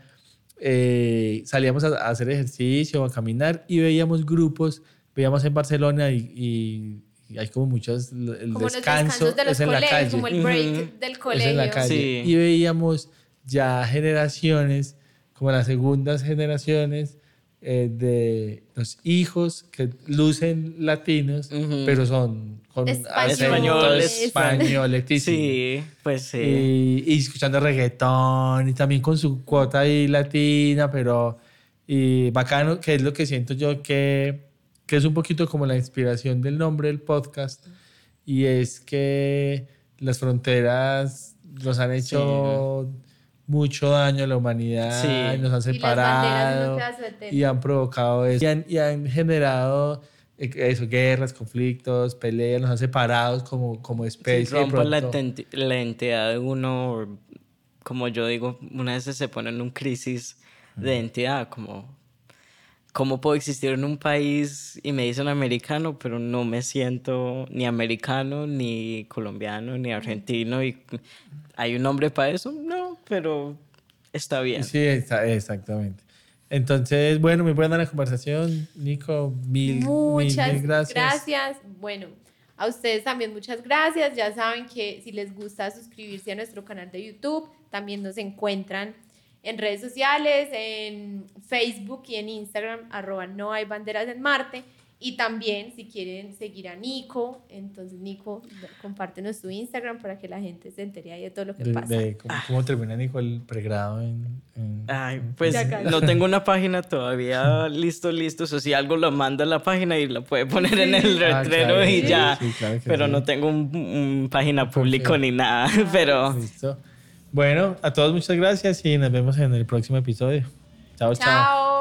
eh, salíamos a, a hacer ejercicio, a caminar y veíamos grupos, veíamos en Barcelona y hay como muchos, el como descanso descansos de los es en la colegios, calle. como el break del Es colegio. en la calle. Sí. Y veíamos ya generaciones, como las segundas generaciones, eh, de los hijos que lucen latinos, Ujú. pero son con Españoles. Españoles. Sí, pues sí. Y, y escuchando reggaetón y también con su cuota ahí latina, pero y bacano, que es lo que siento yo que, que es un poquito como la inspiración del nombre del podcast y es que las fronteras nos han hecho mucho daño a la humanidad Sí. y nos han separado y han provocado eso y han, y han generado eh, eso, guerras, conflictos, peleas, nos han separado como, como Sí, especie. de rompa la, la identidad de uno, como yo digo, una vez se pone en un crisis de identidad, como cómo puedo existir en un país y me dicen americano, pero no me siento ni americano, ni colombiano, ni argentino, y hay un nombre para eso, no, pero está bien. Sí, está- exactamente. Entonces, bueno, muy buena la conversación, Nico. Mil, mil, Muchas mil gracias. gracias. Bueno, a ustedes también muchas gracias. Ya saben que si les gusta suscribirse a nuestro canal de YouTube, también nos encuentran en redes sociales, en Facebook y en Instagram, arroba no hay banderas en Marte. Y también si quieren seguir a Nico, entonces Nico, compártenos tu Instagram para que la gente se entere ahí de todo lo que De, pasa. de cómo, cómo termina Nico el pregrado en... en- Ay, pues no tengo una página todavía listo, listo. O sea, si algo lo manda a la página y la puede poner en el Ah, claro, y sí, ya. sí, claro que pero sí. no tengo un, un página público ni nada. Pero Listo. Bueno, a todos muchas gracias y nos vemos en el próximo episodio. Chao, chao. Chao.